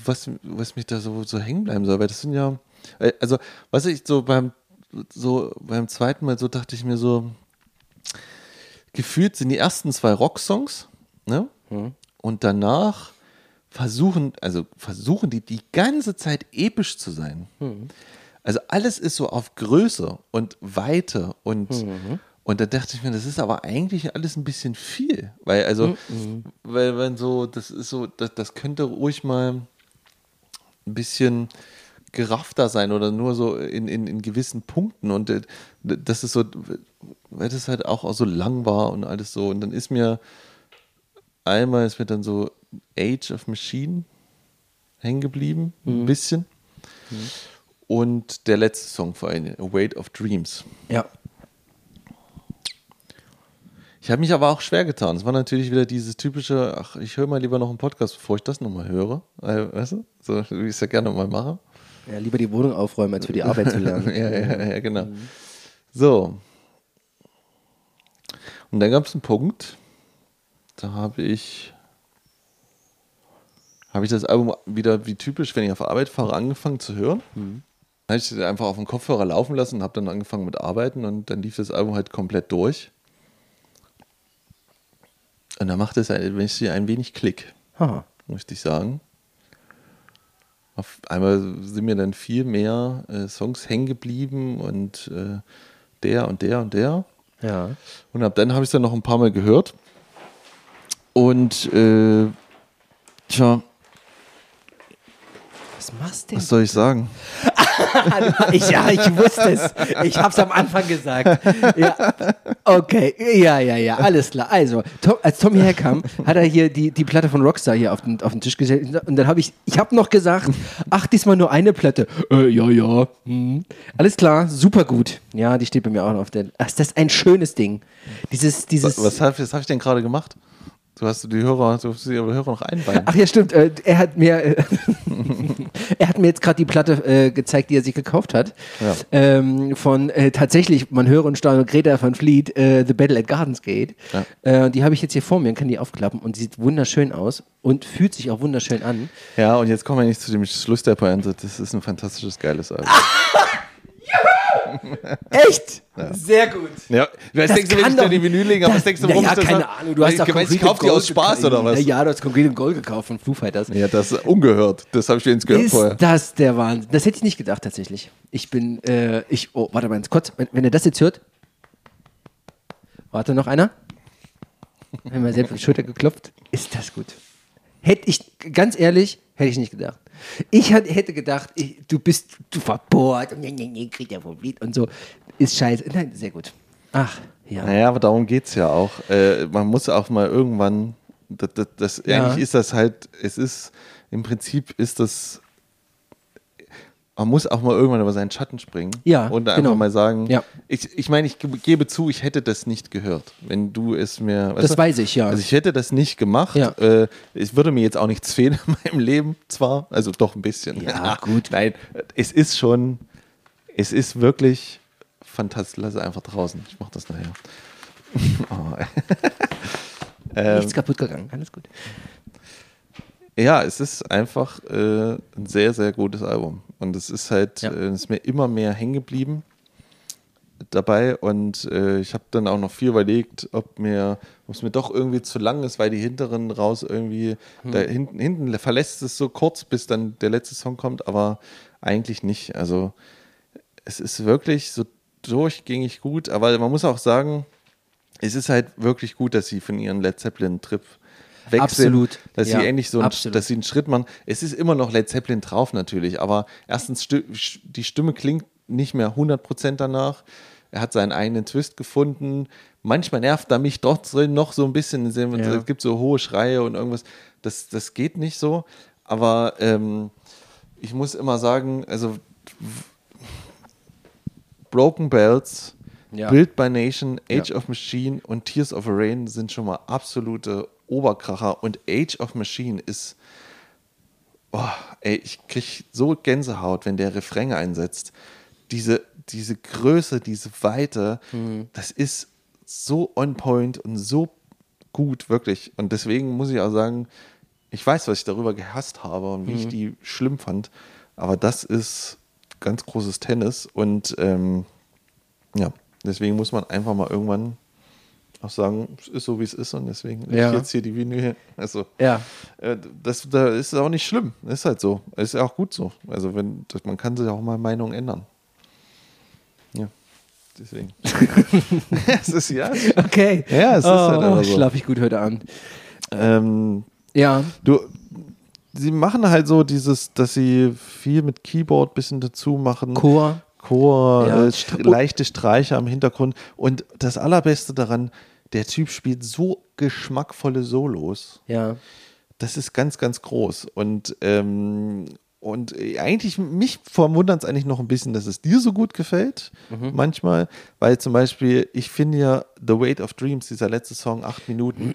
was, was mich da so, so hängen bleiben soll, weil das sind ja, äh, also, was ich so beim, so beim zweiten Mal so dachte ich mir so, gefühlt sind die ersten zwei Rocksongs, ne? Und danach versuchen, also versuchen die die ganze Zeit episch zu sein. Also alles ist so auf Größe und Weite und und da dachte ich mir, das ist aber eigentlich alles ein bisschen viel, weil also weil wenn so das ist so das, das könnte ruhig mal ein bisschen geraffter sein oder nur so in, in, in gewissen Punkten und äh, das ist so, weil das halt auch, auch so lang war und alles so. Und dann ist mir einmal ist mir dann so Age of Machine hängen geblieben, ein bisschen und der letzte Song vor allem, A Weight of Dreams. Ja. Ich habe mich aber auch schwer getan. Es war natürlich wieder dieses typische, ach, ich höre mal lieber noch einen Podcast, bevor ich das nochmal höre. Äh, weißt du? So, wie ich es ja gerne mal mache. ja, lieber die Wohnung aufräumen, als für die Arbeit zu lernen. ja, ja, ja, genau. So. Und dann gab es einen Punkt, da habe ich, habe ich das Album wieder wie typisch, wenn ich auf Arbeit fahre, angefangen zu hören. Dann habe ich es einfach auf dem Kopfhörer laufen lassen und habe dann angefangen mit Arbeiten und dann lief das Album halt komplett durch. Und dann macht es ein, ein wenig Klick Ha. möchte ich sagen. Auf einmal sind mir dann viel mehr äh, Songs hängen geblieben und äh, der und der und der. Ja. Und ab dann habe ich es dann noch ein paar Mal gehört. Und äh, tja, Was machst du was soll ich sagen? Ich, ja, ich wusste es. Ich habe es am Anfang gesagt. Ja, okay. Ja, ja, ja, alles klar. Also, Tom, als Tom hierher kam, hat er hier die, die Platte von Rockstar hier auf den, auf den Tisch gestellt. Und dann habe ich, ich habe noch gesagt, ach, diesmal nur eine Platte. Äh, ja, ja. Hm. Alles klar, super gut. Ja, die steht bei mir auch noch auf der. Ach, ist das ein schönes Ding. Dieses, dieses. Was, was habe was hab ich denn gerade gemacht? Du hast die Hörer, du hast die Hörer noch einweihen. Ach ja, stimmt. Äh, er hat mir, äh, er hat mir jetzt gerade die Platte äh, gezeigt, die er sich gekauft hat. Ja. Ähm, von äh, tatsächlich, man höre und staune, Greta van Fleet, äh, The Battle at Gardens Gate. Ja. Äh, die habe ich jetzt hier vor mir und kann die aufklappen und sieht wunderschön aus und fühlt sich auch wunderschön an. Ja, und jetzt kommen wir nicht zu dem Schluss der Pointe. Das ist ein fantastisches, geiles Album. Echt? Sehr gut. Ja, was Das denkst du, wenn ich da die Vinyl lege? Was Das- denkst du, warum ja, ich das keine? Ahnung. Du hast ich, doch ich Concrete kauf die aus Spaß oder was? Ja, du hast Concrete Gold gekauft von Foo Fighters. Ja, das ist ungehört. Das habe ich jetzt gehört Ist vorher. das der Wahnsinn? Das hätte ich nicht gedacht, tatsächlich. Ich bin, äh, ich, oh, warte mal kurz. Wenn, wenn ihr das jetzt hört. Warte, noch einer? Wenn man selbst auf die Schulter geklopft. Ist das gut? Hätte ich, ganz ehrlich, hätte ich nicht gedacht. Ich hätte gedacht, ich, du bist du verbohrt und nee, nee, nee, kriegt ja vom Lied und so. Ist scheiße. Nein, sehr gut. Ach, ja. Naja, aber darum geht es ja auch. Äh, man muss auch mal irgendwann, das, das, das, Ja. eigentlich ist das halt, es ist, im Prinzip ist das, man muss auch mal irgendwann über seinen Schatten springen Ja, und einfach genau. mal sagen, Ja. ich, ich meine, ich ge- gebe zu, ich hätte das nicht gehört, wenn du es mir, Das du? weiß ich, ja. Also ich hätte das nicht gemacht. Ja. Äh, es würde mir jetzt auch nichts fehlen in meinem Leben, zwar, also doch ein bisschen. Ja, gut. Nein, es ist schon, es ist wirklich fantastisch. Lass es einfach draußen. Ich mach das nachher. oh. ähm, Nichts kaputt gegangen. Alles gut. ja, es ist einfach äh, ein sehr, sehr gutes Album. Und es ist halt, Ja. äh, ist mir immer mehr hängen geblieben dabei und äh, ich habe dann auch noch viel überlegt, ob mir, ob es mir doch irgendwie zu lang ist, weil die hinteren raus irgendwie, da hinten, hinten verlässt es so kurz, bis dann der letzte Song kommt, aber eigentlich nicht. Also es ist wirklich so durchgängig gut, aber man muss auch sagen, es ist halt wirklich gut, dass sie von ihren Led Zeppelin Weg Absolut. dass Ja, sie endlich so, ein, dass sie einen Schritt machen. Es ist immer noch Led Zeppelin drauf natürlich, aber erstens die Stimme klingt nicht mehr 100% danach. Er hat seinen eigenen Twist gefunden. Manchmal nervt er mich trotzdem noch so ein bisschen. Es Ja. gibt so hohe Schreie und irgendwas. Das, das geht nicht so. Aber ähm, ich muss immer sagen, also Broken Bells, Ja. Build by Nation, Age Ja. of Machine und Tears of a Rain sind schon mal absolute Oberkracher. Und Age of Machine ist, oh, ey, ich krieg so Gänsehaut, wenn der Refrain einsetzt. Diese, diese Größe, diese Weite, Mhm. das ist so on point und so gut, wirklich. Und deswegen muss ich auch sagen, ich weiß, was ich darüber gehasst habe und wie Mhm. ich die schlimm fand. Aber das ist ganz großes Tennis und ähm, ja, deswegen muss man einfach mal irgendwann auch sagen, es ist so, wie es ist und deswegen Ja. ich jetzt hier die Vinyl. Also, Ja. äh, das, da ist auch nicht schlimm. Ist halt so. Ist ja auch gut so. Also, wenn, das, man kann sich auch mal Meinung ändern. Ja, deswegen. es ist ja. Okay. Ja, es ist oh, halt aber so. Schlaf ich gut heute an. Ähm, Ja. Du, sie machen halt so dieses, dass sie viel mit Keyboard bisschen dazu machen. Chor. Chor, Ja. äh, st leichte Streicher am Hintergrund. Und das Allerbeste daran, der Typ spielt so geschmackvolle Solos. Ja. Das ist ganz, ganz groß. Und, ähm, und äh, eigentlich, mich verwundert es eigentlich noch ein bisschen, dass es dir so gut gefällt. Mhm. Manchmal, weil zum Beispiel, ich finde ja The Weight of Dreams, dieser letzte Song, acht Minuten,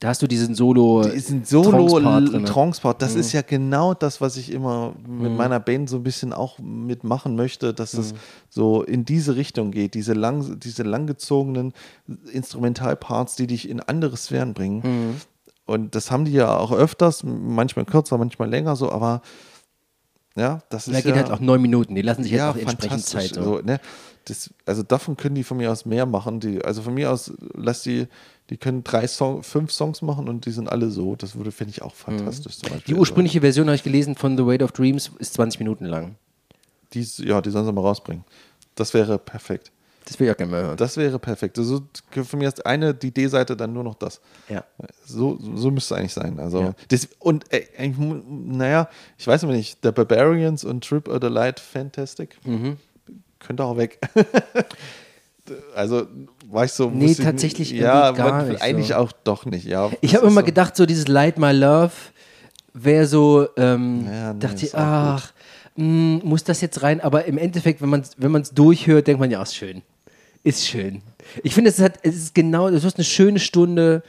Da hast du diesen Solo. diesen Solo. Trance-Part, das ist ja genau das, was ich immer mit meiner Band so ein bisschen auch mitmachen möchte, dass es so in diese Richtung geht, diese, lang, diese langgezogenen Instrumentalparts, die dich in andere Sphären bringen. Und das haben die ja auch öfters, manchmal kürzer, manchmal länger so, aber ja, das ist Da geht ja, halt auch neun Minuten. Die lassen sich ja, jetzt auch entsprechend. Zeit. So. So, ne? das, also davon können die von mir aus mehr machen. Die, also von mir aus, lass die, die können drei Song, fünf Songs machen und die sind alle so. Das würde, finde ich, auch fantastisch. Zum Beispiel. Die ursprüngliche Version habe ich gelesen von The Weight of Dreams, ist 20 Minuten lang. Also, dies, ja, die sollen sie mal rausbringen. Das wäre perfekt. Das will ich auch gerne mal hören. Das wäre perfekt. Also von mir ist eine, die D-Seite, dann nur noch das. ja. So, so müsste es eigentlich sein. Also, Ja. das, und äh, naja, ich weiß immer nicht, The Barbarians und Trip of the Light Fantastic. Mhm. Könnte auch weg. also war ich so. Nee, ich tatsächlich nicht. Ja, gar nicht eigentlich so. auch doch nicht. Ja, Ich habe immer so. gedacht, so dieses Light My Love wäre so, ähm, Ja, nee, dachte ich, ach, mh, muss das jetzt rein? Aber im Endeffekt, wenn man es wenn man's durchhört, denkt man, ja, ist schön. Ist schön. Ich finde, es, hat- es ist genau, du hast eine schöne Stunde,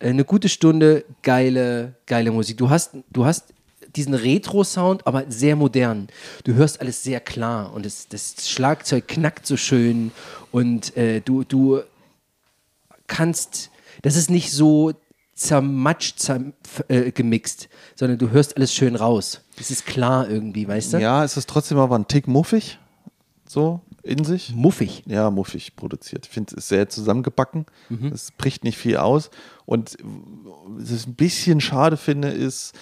äh, eine gute Stunde, geile, geile Musik. Du hast, du hast diesen Retro-Sound, aber sehr modern. Du hörst alles sehr klar und es, das Schlagzeug knackt so schön und äh, du, du kannst, das ist nicht so zermatscht, zerm, äh, gemixt, sondern du hörst alles schön raus. Das ist klar irgendwie, weißt du? Ja, es ist trotzdem aber ein Tick muffig. So in sich. Muffig. Ja, muffig produziert. Ich finde, es ist sehr zusammengebacken. Mhm. Es bricht nicht viel aus. Und was ich ein bisschen schade finde, ist,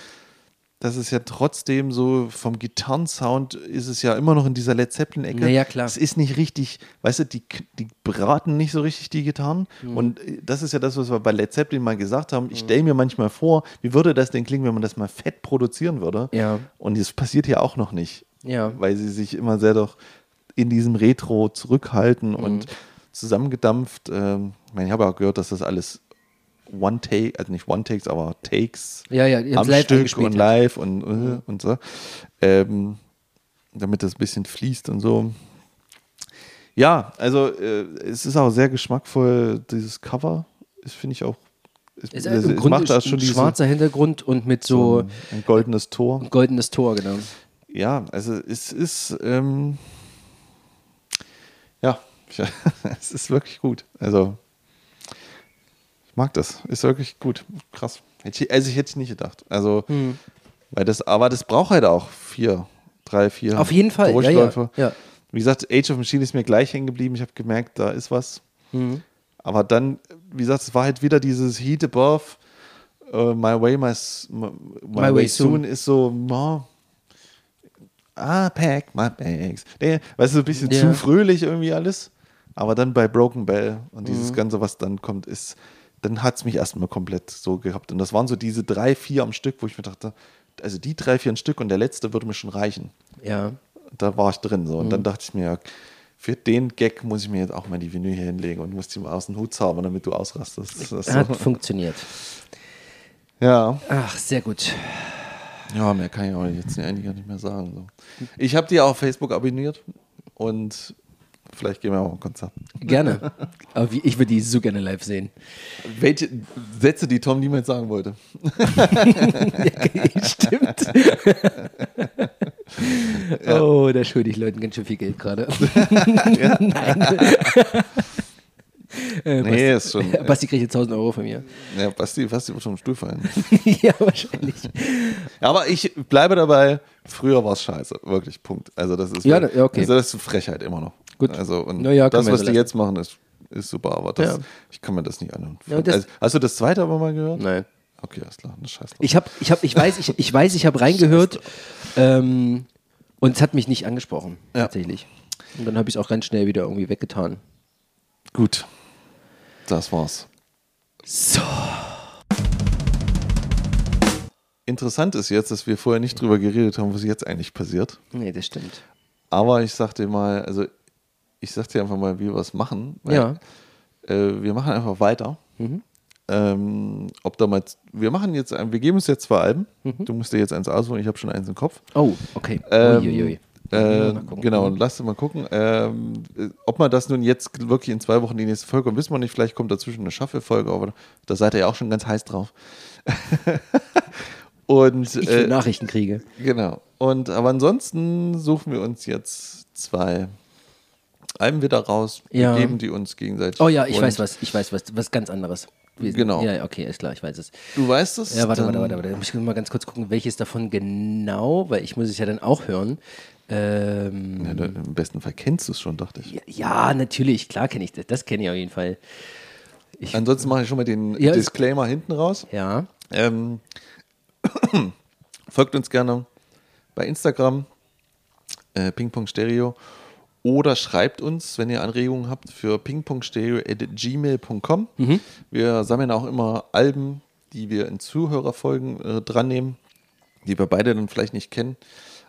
dass es ja trotzdem so vom Gitarrensound ist es ja immer noch in dieser Led Zeppelin-Ecke. Na ja, klar. Es ist nicht richtig, weißt du, die, die braten nicht so richtig die Gitarren. Mhm. Und äh, das ist ja das, was wir bei Led Zeppelin mal gesagt haben. Ich stelle mir manchmal vor, wie würde das denn klingen, wenn man das mal fett produzieren würde? Ja. Und das passiert hier auch noch nicht Ja. weil sie sich immer sehr doch in diesem Retro zurückhalten Mhm. und zusammengedampft. Ähm, ich, meine, ich habe auch gehört, dass das alles One Take, also nicht One Takes, aber Takes Ja, ja, am live Stück und live und, äh, und so. Ähm, damit das ein bisschen fließt und so. Ja, also äh, es ist auch sehr geschmackvoll, dieses Cover. Das finde ich auch. Es, Es ist es, im es Grunde macht da ein schon diese, schwarzer Hintergrund und mit so, so ein goldenes Tor. ein goldenes Tor, genau. Ja, also es ist, ähm, ja, es ist wirklich gut. Also, mag das. Ist wirklich gut. Krass. Also, ich hätte es nicht gedacht. Also, weil das, aber das braucht halt auch vier, drei, vier Auf jeden Fall. Ja, ja. Durchläufe. ja. Wie gesagt, Age of Machine ist mir gleich hängen geblieben. Ich habe gemerkt, da ist was. Mhm. Aber dann, wie gesagt, es war halt wieder dieses Heat Above, äh, My Way, My, My, My Way, Way Soon ist so, no, ah, pack my bags. Nee, weißt du, so ein bisschen Ja. zu fröhlich irgendwie alles. Aber dann bei Broken Bell und Mhm. dieses Ganze, was dann kommt, ist, dann hat es mich erstmal komplett so gehabt. Und das waren so diese drei, vier am Stück, wo ich mir dachte, also die drei, vier am Stück und der letzte würde mir schon reichen ja. da war ich drin. So. Und Mhm. dann dachte ich mir, ja, für den Gag muss ich mir jetzt auch mal die Vinyl hier hinlegen und muss die mal aus dem Hut zaubern, damit du ausrastest. Das Hat so. funktioniert. Ja, Ach, sehr gut. ja, mehr kann ich auch jetzt eigentlich gar nicht mehr sagen. So. Ich habe die auch auf Facebook abonniert und vielleicht gehen wir auch ein Konzert. Gerne. Aber wie, ich würde die so gerne live sehen. Welche Sätze, die Tom niemals sagen wollte? Stimmt. Oh, da schulde ich Leuten ganz schön viel Geld gerade. Nein. äh, Nee, ist schon. Basti, kriegt jetzt 1000 Euro von mir. Ja, Basti, Basti wird vom Stuhl fallen. ja, wahrscheinlich. Aber ich bleibe dabei, früher war es scheiße. Wirklich, Punkt. Also das ist, Ja, ja, okay. also das ist Frechheit immer noch. Gut. Also, und ja, das, was die jetzt machen, ist, ist super, aber das, Ja. ich kann mir das nicht anhören. Ja, das- also, hast du das zweite aber mal gehört? Nein. Okay, alles klar, das scheiß drauf. Ich habe, ich habe, ich weiß, ich, ich weiß, ich habe reingehört ähm, und es hat mich nicht angesprochen, tatsächlich. Und dann habe ich es auch ganz schnell wieder irgendwie weggetan. Gut, das war's. So. Interessant ist jetzt, dass wir vorher nicht drüber geredet haben, was jetzt eigentlich passiert. Nee, das stimmt. Aber ich sag dir mal, also ich sag dir einfach mal, wie wir was machen. weil, Ja. Äh, wir machen einfach weiter. Mhm. Ähm, ob da mal, wir machen jetzt, wir geben uns jetzt zwei Alben. Mhm. Du musst dir jetzt eins aussuchen. Ich habe schon eins im Kopf. Oh, okay. Ähm, Uiuiui. Äh, genau, und lass mal gucken. Ähm, äh, ob man das nun jetzt wirklich in zwei Wochen die nächste Folge, und wissen wir nicht, vielleicht kommt dazwischen eine Shuffle-Folge, aber da seid ihr ja auch schon ganz heiß drauf. und Ich äh, Nachrichten kriege. Genau. Und aber ansonsten suchen wir uns jetzt zwei Alben wieder raus, Ja. wir geben die uns gegenseitig. Oh ja, ich weiß was, ich weiß was, was ganz anderes. Wir Genau. Ja, okay, ist klar, ich weiß es. Du weißt es? Ja, warte, warte, warte, warte. Da muss ich mal ganz kurz gucken, welches davon genau, weil ich muss es ja dann auch hören. Ähm, Ja, Im besten Fall kennst du es schon, dachte ich. ja, ja, natürlich, klar kenne ich das. Das kenne ich auf jeden Fall. Ich, Ansonsten mache ich schon mal den Ja, Disclaimer hinten raus. ja, Ähm, folgt uns gerne bei Instagram, äh, Pingpong Stereo, oder schreibt uns, wenn ihr Anregungen habt, für pingpongstereo.gmail.com. Mhm. Wir sammeln auch immer Alben, die wir in Zuhörerfolgen äh, dran nehmen, die wir beide dann vielleicht nicht kennen.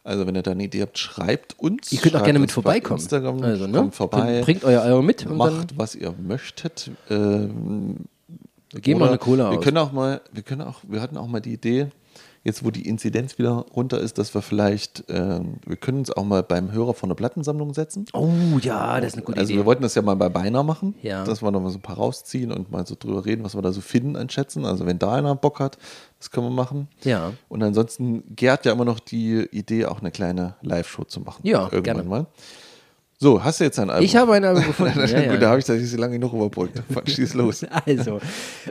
Also wenn ihr da eine Idee habt, schreibt uns. ihr könnt auch gerne mit vorbeikommen. Instagram, also, ne? kommt vorbei. Bringt euer Album mit Macht, was ihr möchtet. Ähm, geben wir oder eine Cola wir aus. können auch mal, wir können auch, wir hatten auch mal die Idee, jetzt wo die Inzidenz wieder runter ist, dass wir vielleicht, ähm, wir können uns auch mal beim Hörer von der Plattensammlung setzen. Oh ja, das ist eine gute also Idee. wir wollten das ja mal bei Beiner machen, Ja. dass wir noch mal so ein paar rausziehen und mal so drüber reden, was wir da so finden, einschätzen. Also wenn da einer Bock hat, das können wir machen. Ja. Und ansonsten gärt ja immer noch die Idee, auch eine kleine Live-Show zu machen. Ja, Irgendwann gerne. mal. So, hast du jetzt ein Album? Ich habe ein Album gefunden. ja, ja. Gut, da habe ich das lange genug überbrückt. Schieß los. Also,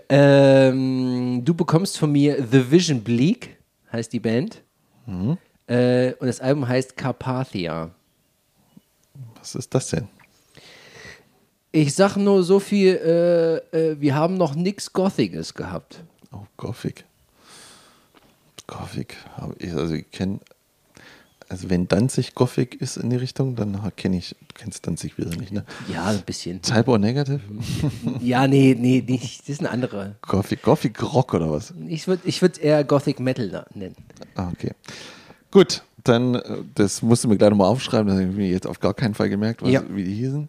ähm, du bekommst von mir The Vision Bleak, heißt die Band. Mhm. Äh, und das Album heißt Carpathia. Was ist das denn? Ich sag nur so viel, äh, äh, wir haben noch nichts Gothiges gehabt. Oh, Gothic. Gothic ich, also ich kenne, also wenn Danzig Gothic ist in die Richtung, dann kenne ich, du kennst Danzig wieder nicht, ne? Ja, ein bisschen. Type or Negative? Ja, nee, nee, nicht. Das ist eine andere. Gothic, Gothic Rock oder was? Ich würde ich würd eher Gothic Metal nennen. Ah, okay. Gut, dann, äh, das musst du mir gleich nochmal aufschreiben, das habe ich mir jetzt auf gar keinen Fall gemerkt, was, Ja. wie die hießen.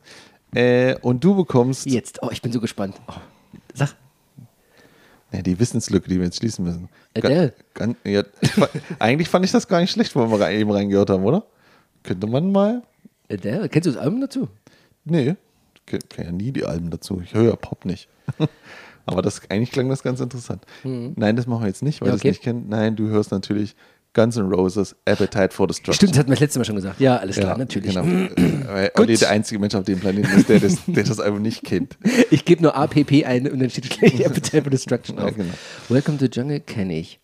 Äh, und du bekommst Jetzt, oh, ich bin so gespannt. Oh, sag, Ja, die Wissenslücke, die wir jetzt schließen müssen. Adele. Gan- ja, ich fa- eigentlich fand ich das gar nicht schlecht, wo wir eben reingehört haben, oder? Könnte man mal. Adele, kennst du das Album dazu? Nee, ich kenn kenn ja nie die Alben dazu. Ich höre ja Pop nicht. Aber das eigentlich klang das ganz interessant. Nein, das machen wir jetzt nicht, weil Ja, okay. es nicht kennen. Nein, du hörst natürlich Guns N' Roses, Appetite for Destruction. Stimmt, das hatten wir das letzte Mal schon gesagt. Ja, alles klar, ja, natürlich. Genau. Weil Olli der einzige Mensch auf dem Planeten ist, der das, der das Album nicht kennt. Ich gebe nur APP ein und dann steht gleich Appetite for Destruction Ja, auf. genau. Welcome to Jungle kenne ich.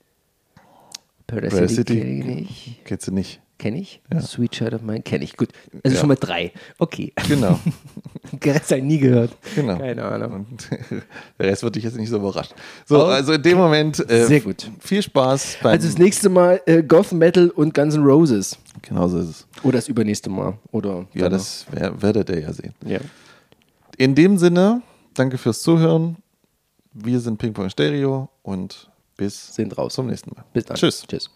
Paradise City City kenne ich nicht. Kennst du nicht? Kenne ich. Sweet Child of Mine kenne ich. Gut, also Ja. schon mal drei. Okay. Genau. Den Rest habe ich nie gehört. Genau. Keine Ahnung. Und der Rest wird dich jetzt nicht so überrascht. So, also in dem Moment. Äh, Sehr gut. Viel Spaß beim. Also das nächste Mal äh, Goth Metal und Guns N' Roses. genau so ist es. Oder das übernächste Mal. Oder Ja, das wer, werdet ihr ja sehen. Ja. In dem Sinne, danke fürs Zuhören. Wir sind Ping Pong Stereo und bis Sind raus. zum nächsten Mal. Bis dann. Tschüss. Tschüss.